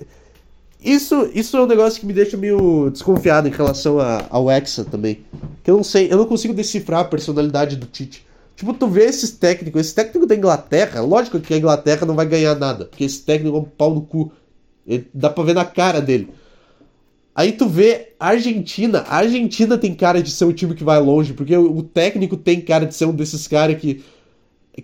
isso, isso é um negócio que me deixa meio desconfiado em relação a, ao Hexa também. Que eu não sei, eu não consigo decifrar a personalidade do Tite. Tipo, tu vê esses técnicos, esse técnico da Inglaterra, lógico que a Inglaterra não vai ganhar nada, porque esse técnico é um pau no cu. Ele, dá pra ver na cara dele. Aí tu vê a Argentina, a Argentina tem cara de ser um time que vai longe, porque o, o técnico tem cara de ser um desses caras que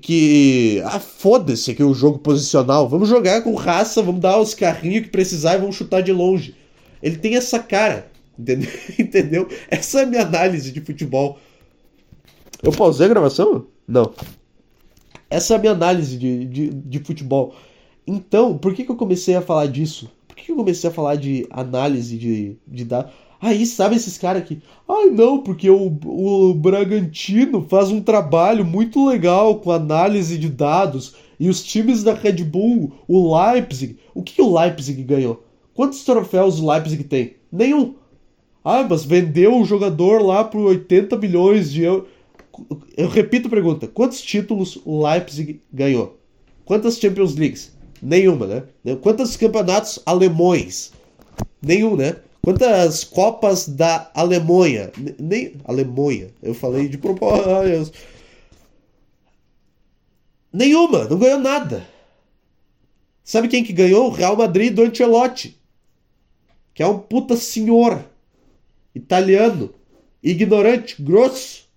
que. Ah, foda-se aqui o jogo posicional. Vamos jogar com raça, vamos dar os carrinhos que precisar e vamos chutar de longe. Ele tem essa cara. Entendeu? *laughs* entendeu? Essa é a minha análise de futebol. Eu pausei a gravação? Não. Essa é a minha análise de, de, de futebol. Então, por que, que eu comecei a falar disso? Por que, que eu comecei a falar de análise de, de dados? Aí, sabe esses caras que. Ai, não, porque o, o Bragantino faz um trabalho muito legal com análise de dados. E os times da Red Bull, o Leipzig. O que, que o Leipzig ganhou? Quantos troféus o Leipzig tem? Nenhum. Ah, mas vendeu o jogador lá por 80 milhões de euros. Eu repito a pergunta: quantos títulos o Leipzig ganhou? Quantas Champions Leagues? Nenhuma, né? Quantos campeonatos alemães? Nenhum, né? Quantas Copas da Alemanha? Nem. Alemanha. Eu falei de propósito. Nenhuma, não ganhou nada. Sabe quem que ganhou? O Real Madrid do Ancelotti. Que é um puta senhor. Italiano. Ignorante, grosso.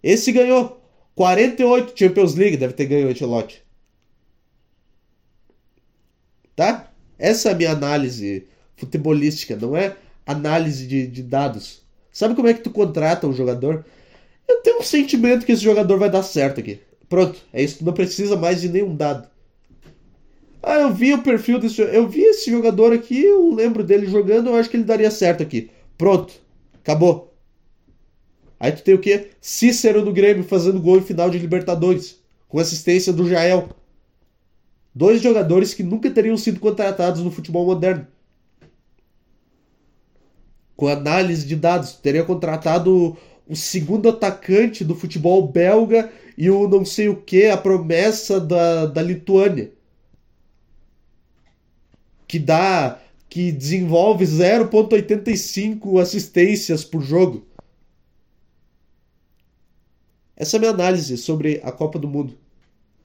Esse ganhou. 48 Champions League deve ter ganho o Ancelotti. Tá? Essa é a minha análise futebolística, não é análise de, de dados. Sabe como é que tu contrata um jogador? Eu tenho um sentimento que esse jogador vai dar certo aqui. Pronto, é isso. Tu não precisa mais de nenhum dado. Ah, eu vi o perfil desse Eu vi esse jogador aqui, eu lembro dele jogando, eu acho que ele daria certo aqui. Pronto. Acabou. Aí tu tem o quê? Cícero no Grêmio fazendo gol em final de Libertadores. Com assistência do Jael. Dois jogadores que nunca teriam sido contratados no futebol moderno. Com análise de dados. Teria contratado o segundo atacante do futebol belga e o não sei o que, a promessa da, da Lituânia. Que dá. que desenvolve 0,85 assistências por jogo. Essa é a minha análise sobre a Copa do Mundo.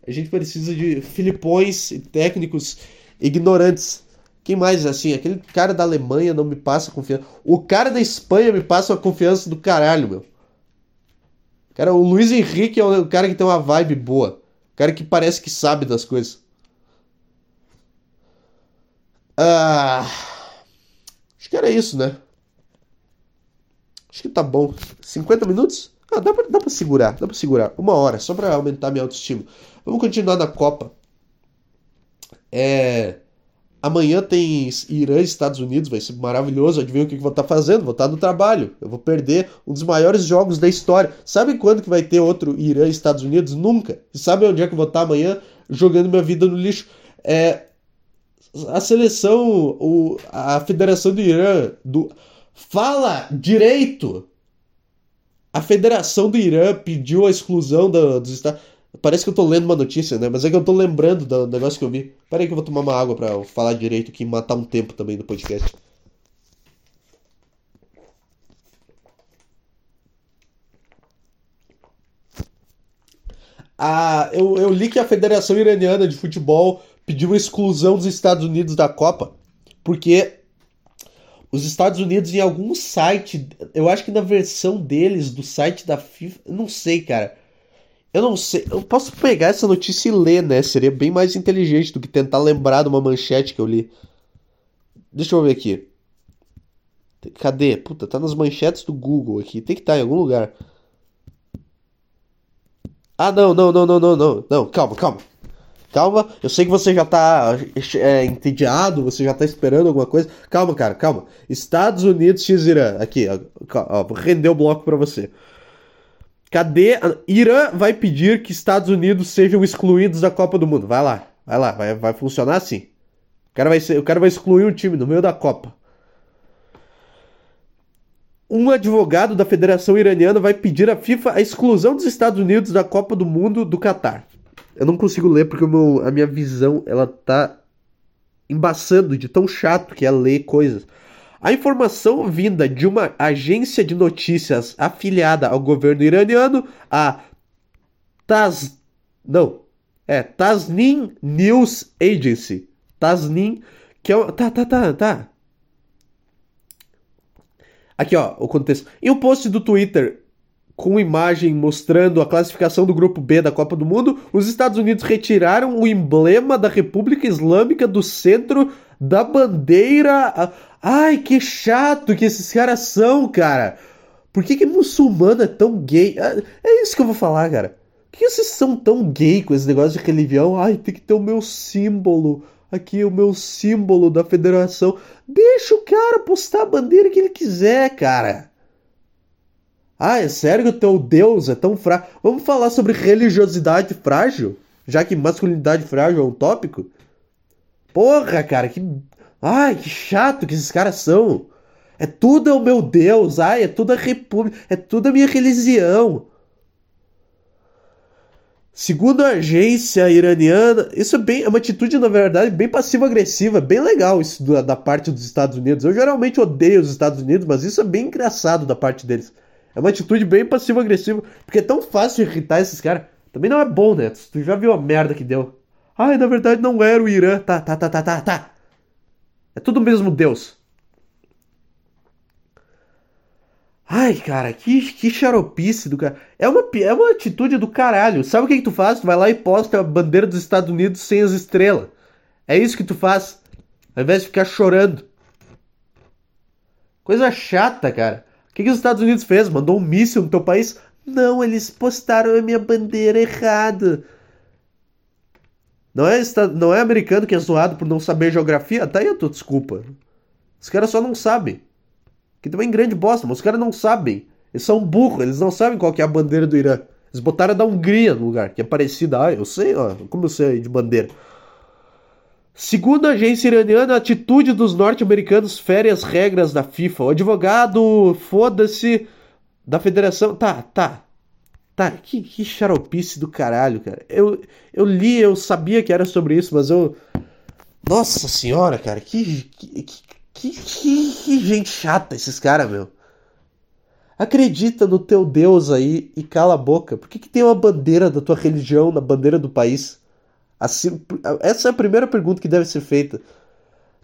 A gente precisa de filipões e técnicos ignorantes. Quem mais assim? Aquele cara da Alemanha não me passa confiança. O cara da Espanha me passa uma confiança do caralho, meu. Cara, o Luiz Henrique é o cara que tem uma vibe boa. O cara que parece que sabe das coisas. Ah, acho que era isso, né? Acho que tá bom. 50 minutos? Ah, dá pra, dá pra segurar, dá pra segurar. Uma hora, só pra aumentar minha autoestima. Vamos continuar na Copa. É. Amanhã tem Irã e Estados Unidos, vai ser maravilhoso. Adivinha o que eu vou estar tá fazendo? Vou estar tá no trabalho. Eu vou perder um dos maiores jogos da história. Sabe quando que vai ter outro Irã e Estados Unidos? Nunca. E sabe onde é que eu vou estar tá amanhã? Jogando minha vida no lixo. É. A seleção, o, a Federação do Irã, do. Fala direito! A Federação do Irã pediu a exclusão do, dos Estados Parece que eu tô lendo uma notícia, né? Mas é que eu tô lembrando do negócio que eu vi. Pera aí que eu vou tomar uma água pra falar direito aqui e matar um tempo também do podcast. Ah, eu, eu li que a Federação Iraniana de Futebol pediu a exclusão dos Estados Unidos da Copa, porque os Estados Unidos em algum site, eu acho que na versão deles do site da FIFA, não sei, cara. Eu não sei, eu posso pegar essa notícia e ler, né? Seria bem mais inteligente do que tentar lembrar de uma manchete que eu li. Deixa eu ver aqui. Cadê? Puta, tá nas manchetes do Google aqui. Tem que estar tá em algum lugar. Ah, não, não, não, não, não, não. Não, calma, calma. Calma, eu sei que você já tá é, entediado, você já tá esperando alguma coisa. Calma, cara, calma. Estados Unidos x Irã. Aqui, ó, ó rendeu o bloco para você. Cadê? Irã vai pedir que Estados Unidos sejam excluídos da Copa do Mundo. Vai lá, vai lá, vai, vai funcionar assim. O cara vai, ser, o cara vai excluir um time no meio da Copa. Um advogado da Federação Iraniana vai pedir à FIFA a exclusão dos Estados Unidos da Copa do Mundo do Catar. Eu não consigo ler porque meu, a minha visão ela tá embaçando de tão chato que é ler coisas. A informação vinda de uma agência de notícias afiliada ao governo iraniano, a Taz... Não, é Tasnim News Agency. Tasnim, que é... Tá, tá, tá, tá. Aqui, ó, o contexto. Em um post do Twitter com imagem mostrando a classificação do grupo B da Copa do Mundo, os Estados Unidos retiraram o emblema da República Islâmica do centro da bandeira. Ai, que chato que esses caras são, cara. Por que, que muçulmano é tão gay? É, é isso que eu vou falar, cara. Por que vocês são tão gay com esse negócio de religião? Ai, tem que ter o meu símbolo. Aqui, o meu símbolo da federação. Deixa o cara postar a bandeira que ele quiser, cara. Ah, é sério que o teu Deus é tão frágil? Vamos falar sobre religiosidade frágil? Já que masculinidade frágil é um tópico? Porra, cara, que. Ai, que chato que esses caras são. É tudo o meu Deus, ai, é tudo a república, é tudo a minha religião. Segundo a agência iraniana, isso é, bem, é uma atitude, na verdade, bem passivo-agressiva, bem legal isso da, da parte dos Estados Unidos. Eu geralmente odeio os Estados Unidos, mas isso é bem engraçado da parte deles. É uma atitude bem passiva-agressiva, porque é tão fácil irritar esses caras. Também não é bom, né? Tu já viu a merda que deu. Ai, na verdade não era o Irã. Tá, tá, tá, tá, tá, tá. É tudo o mesmo Deus. Ai, cara, que, que xaropice do cara. É uma, é uma atitude do caralho. Sabe o que, que tu faz? Tu vai lá e posta a bandeira dos Estados Unidos sem as estrelas. É isso que tu faz. Ao invés de ficar chorando. Coisa chata, cara que, que os Estados Unidos fez? Mandou um míssil no teu país? Não, eles postaram a minha bandeira errada. Não é, não é americano que é zoado por não saber geografia? Tá aí a tua desculpa. Os caras só não sabem. Que também é grande bosta, mas os caras não sabem. Eles são burros, eles não sabem qual que é a bandeira do Irã. Eles botaram a da Hungria no lugar, que é parecida. Ah, eu sei, ó, como eu sei de bandeira. Segundo a agência iraniana, a atitude dos norte-americanos fere as regras da FIFA. O advogado, foda-se, da federação. Tá, tá. Tá, que, que xaropice do caralho, cara. Eu, eu li, eu sabia que era sobre isso, mas eu. Nossa senhora, cara, que. Que, que, que, que gente chata esses caras, meu. Acredita no teu Deus aí e cala a boca. Por que, que tem uma bandeira da tua religião na bandeira do país? Assim, essa é a primeira pergunta que deve ser feita.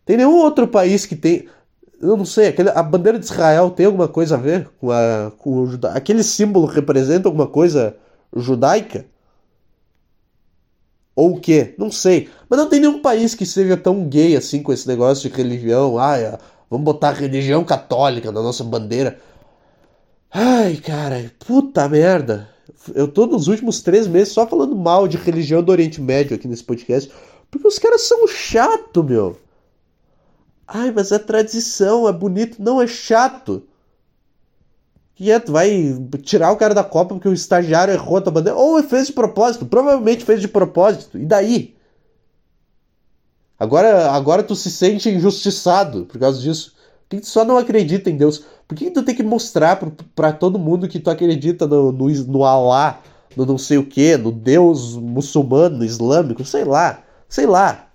Tem nenhum outro país que tem. Eu não sei, aquele, a bandeira de Israel tem alguma coisa a ver com, a, com o juda... Aquele símbolo representa alguma coisa judaica? Ou o quê? Não sei. Mas não tem nenhum país que seja tão gay assim com esse negócio de religião. Ah, vamos botar religião católica na nossa bandeira. Ai, cara, puta merda. Eu tô nos últimos três meses só falando mal de religião do Oriente Médio aqui nesse podcast. Porque os caras são chato, meu. Ai, mas é tradição, é bonito. Não, é chato. Que é, tu vai tirar o cara da Copa porque o estagiário errou a tua bandeira. Ou fez de propósito. Provavelmente fez de propósito. E daí? Agora, agora tu se sente injustiçado por causa disso. Por que tu só não acredita em Deus? Por que tu tem que mostrar para todo mundo que tu acredita no, no, no Alá, no não sei o que, no Deus muçulmano, islâmico, sei lá, sei lá.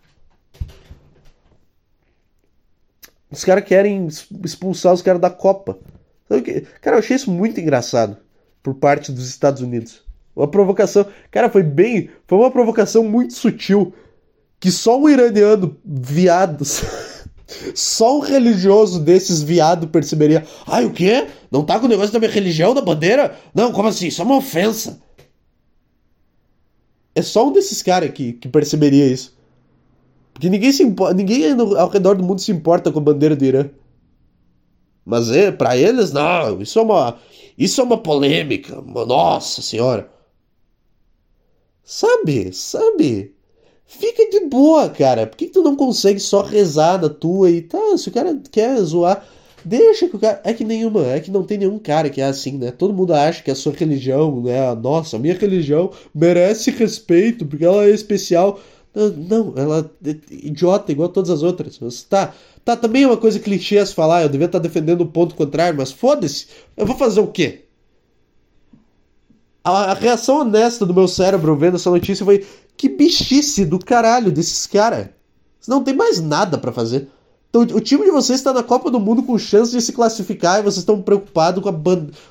Os caras querem expulsar os caras da Copa. Cara, eu achei isso muito engraçado por parte dos Estados Unidos. Uma provocação. Cara, foi bem. Foi uma provocação muito sutil. Que só um iraniano viado. *laughs* só um religioso desses viado perceberia. Ai, o quê? Não tá com o negócio da minha religião na bandeira? Não, como assim? Isso é uma ofensa. É só um desses caras que, que perceberia isso. Porque ninguém se ninguém ao redor do mundo se importa com a bandeira do Irã. Mas é, para eles, não, isso é uma, isso é uma polêmica, nossa senhora. Sabe, sabe? Fica de boa, cara. Por que, que tu não consegue só rezar na tua e tá? Se o cara quer zoar, deixa que o cara. É que nenhuma, é que não tem nenhum cara que é assim, né? Todo mundo acha que a sua religião, né? Nossa, a minha religião merece respeito porque ela é especial. Não, ela é idiota igual todas as outras. Tá, tá também é uma coisa clichê a falar, eu devia estar defendendo o ponto contrário, mas foda-se, eu vou fazer o quê? A, a, reação honesta do meu cérebro vendo essa notícia foi que bichice do caralho desses caras. Não tem mais nada para fazer. Então, o time de vocês está na Copa do Mundo com chance de se classificar e vocês estão preocupados com,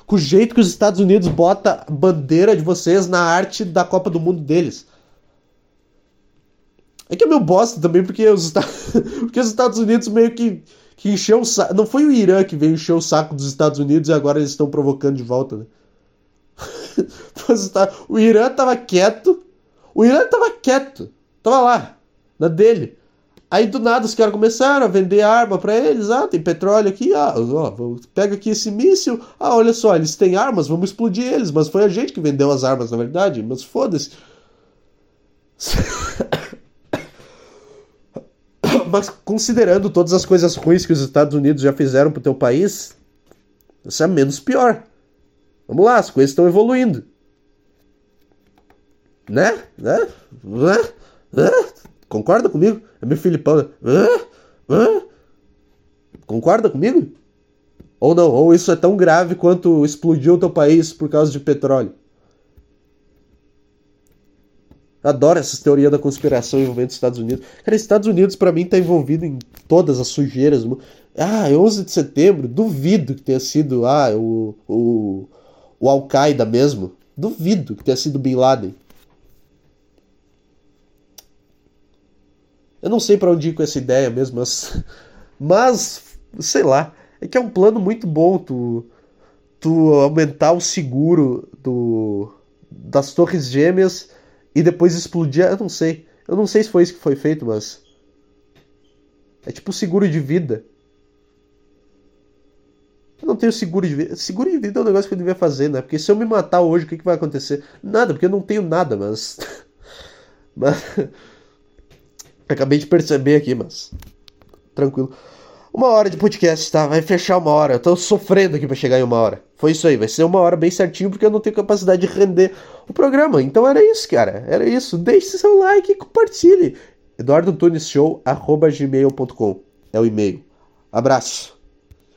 com o jeito que os Estados Unidos bota a bandeira de vocês na arte da Copa do Mundo deles. É que é meu bosta também, porque os, *laughs* porque os Estados Unidos meio que, que encheu o saco. Não foi o Irã que veio encher o saco dos Estados Unidos e agora eles estão provocando de volta, né? *laughs* o Irã tava quieto. O Irã tava quieto. Tava lá, na dele. Aí do nada os caras começaram a vender arma para eles. Ah, tem petróleo aqui. Ah, ó, pega aqui esse míssil. Ah, olha só, eles têm armas, vamos explodir eles. Mas foi a gente que vendeu as armas, na verdade. Mas foda-se. *laughs* mas considerando todas as coisas ruins que os Estados Unidos já fizeram pro teu país, isso é menos pior. Vamos lá, as coisas estão evoluindo. Né? Né? né? né? Concorda comigo? É meu Filipão. Né? Concorda comigo? Ou não? Ou isso é tão grave quanto explodiu o teu país por causa de petróleo? Adoro essas teorias da conspiração envolvendo os Estados Unidos. Cara, Estados Unidos para mim tá envolvido em todas as sujeiras. Ah, 11 de setembro, duvido que tenha sido ah, o, o, o Al-Qaeda mesmo. Duvido que tenha sido Bin Laden. Eu não sei para onde ir com essa ideia mesmo, mas, *laughs* mas sei lá. É que é um plano muito bom tu, tu aumentar o seguro do, das Torres Gêmeas e depois explodir. Eu não sei. Eu não sei se foi isso que foi feito, mas. É tipo seguro de vida. Eu não tenho seguro de vida. Seguro de vida é um negócio que eu devia fazer, né? Porque se eu me matar hoje, o que, que vai acontecer? Nada, porque eu não tenho nada, mas. *laughs* mas... Acabei de perceber aqui, mas. Tranquilo. Uma hora de podcast, tá? Vai fechar uma hora. Eu tô sofrendo aqui pra chegar em uma hora. Foi isso aí, vai ser uma hora bem certinho, porque eu não tenho capacidade de render o programa. Então era isso, cara. Era isso. Deixe seu like e compartilhe. EduardoTunesShow.gmail.com é o e-mail. Abraço.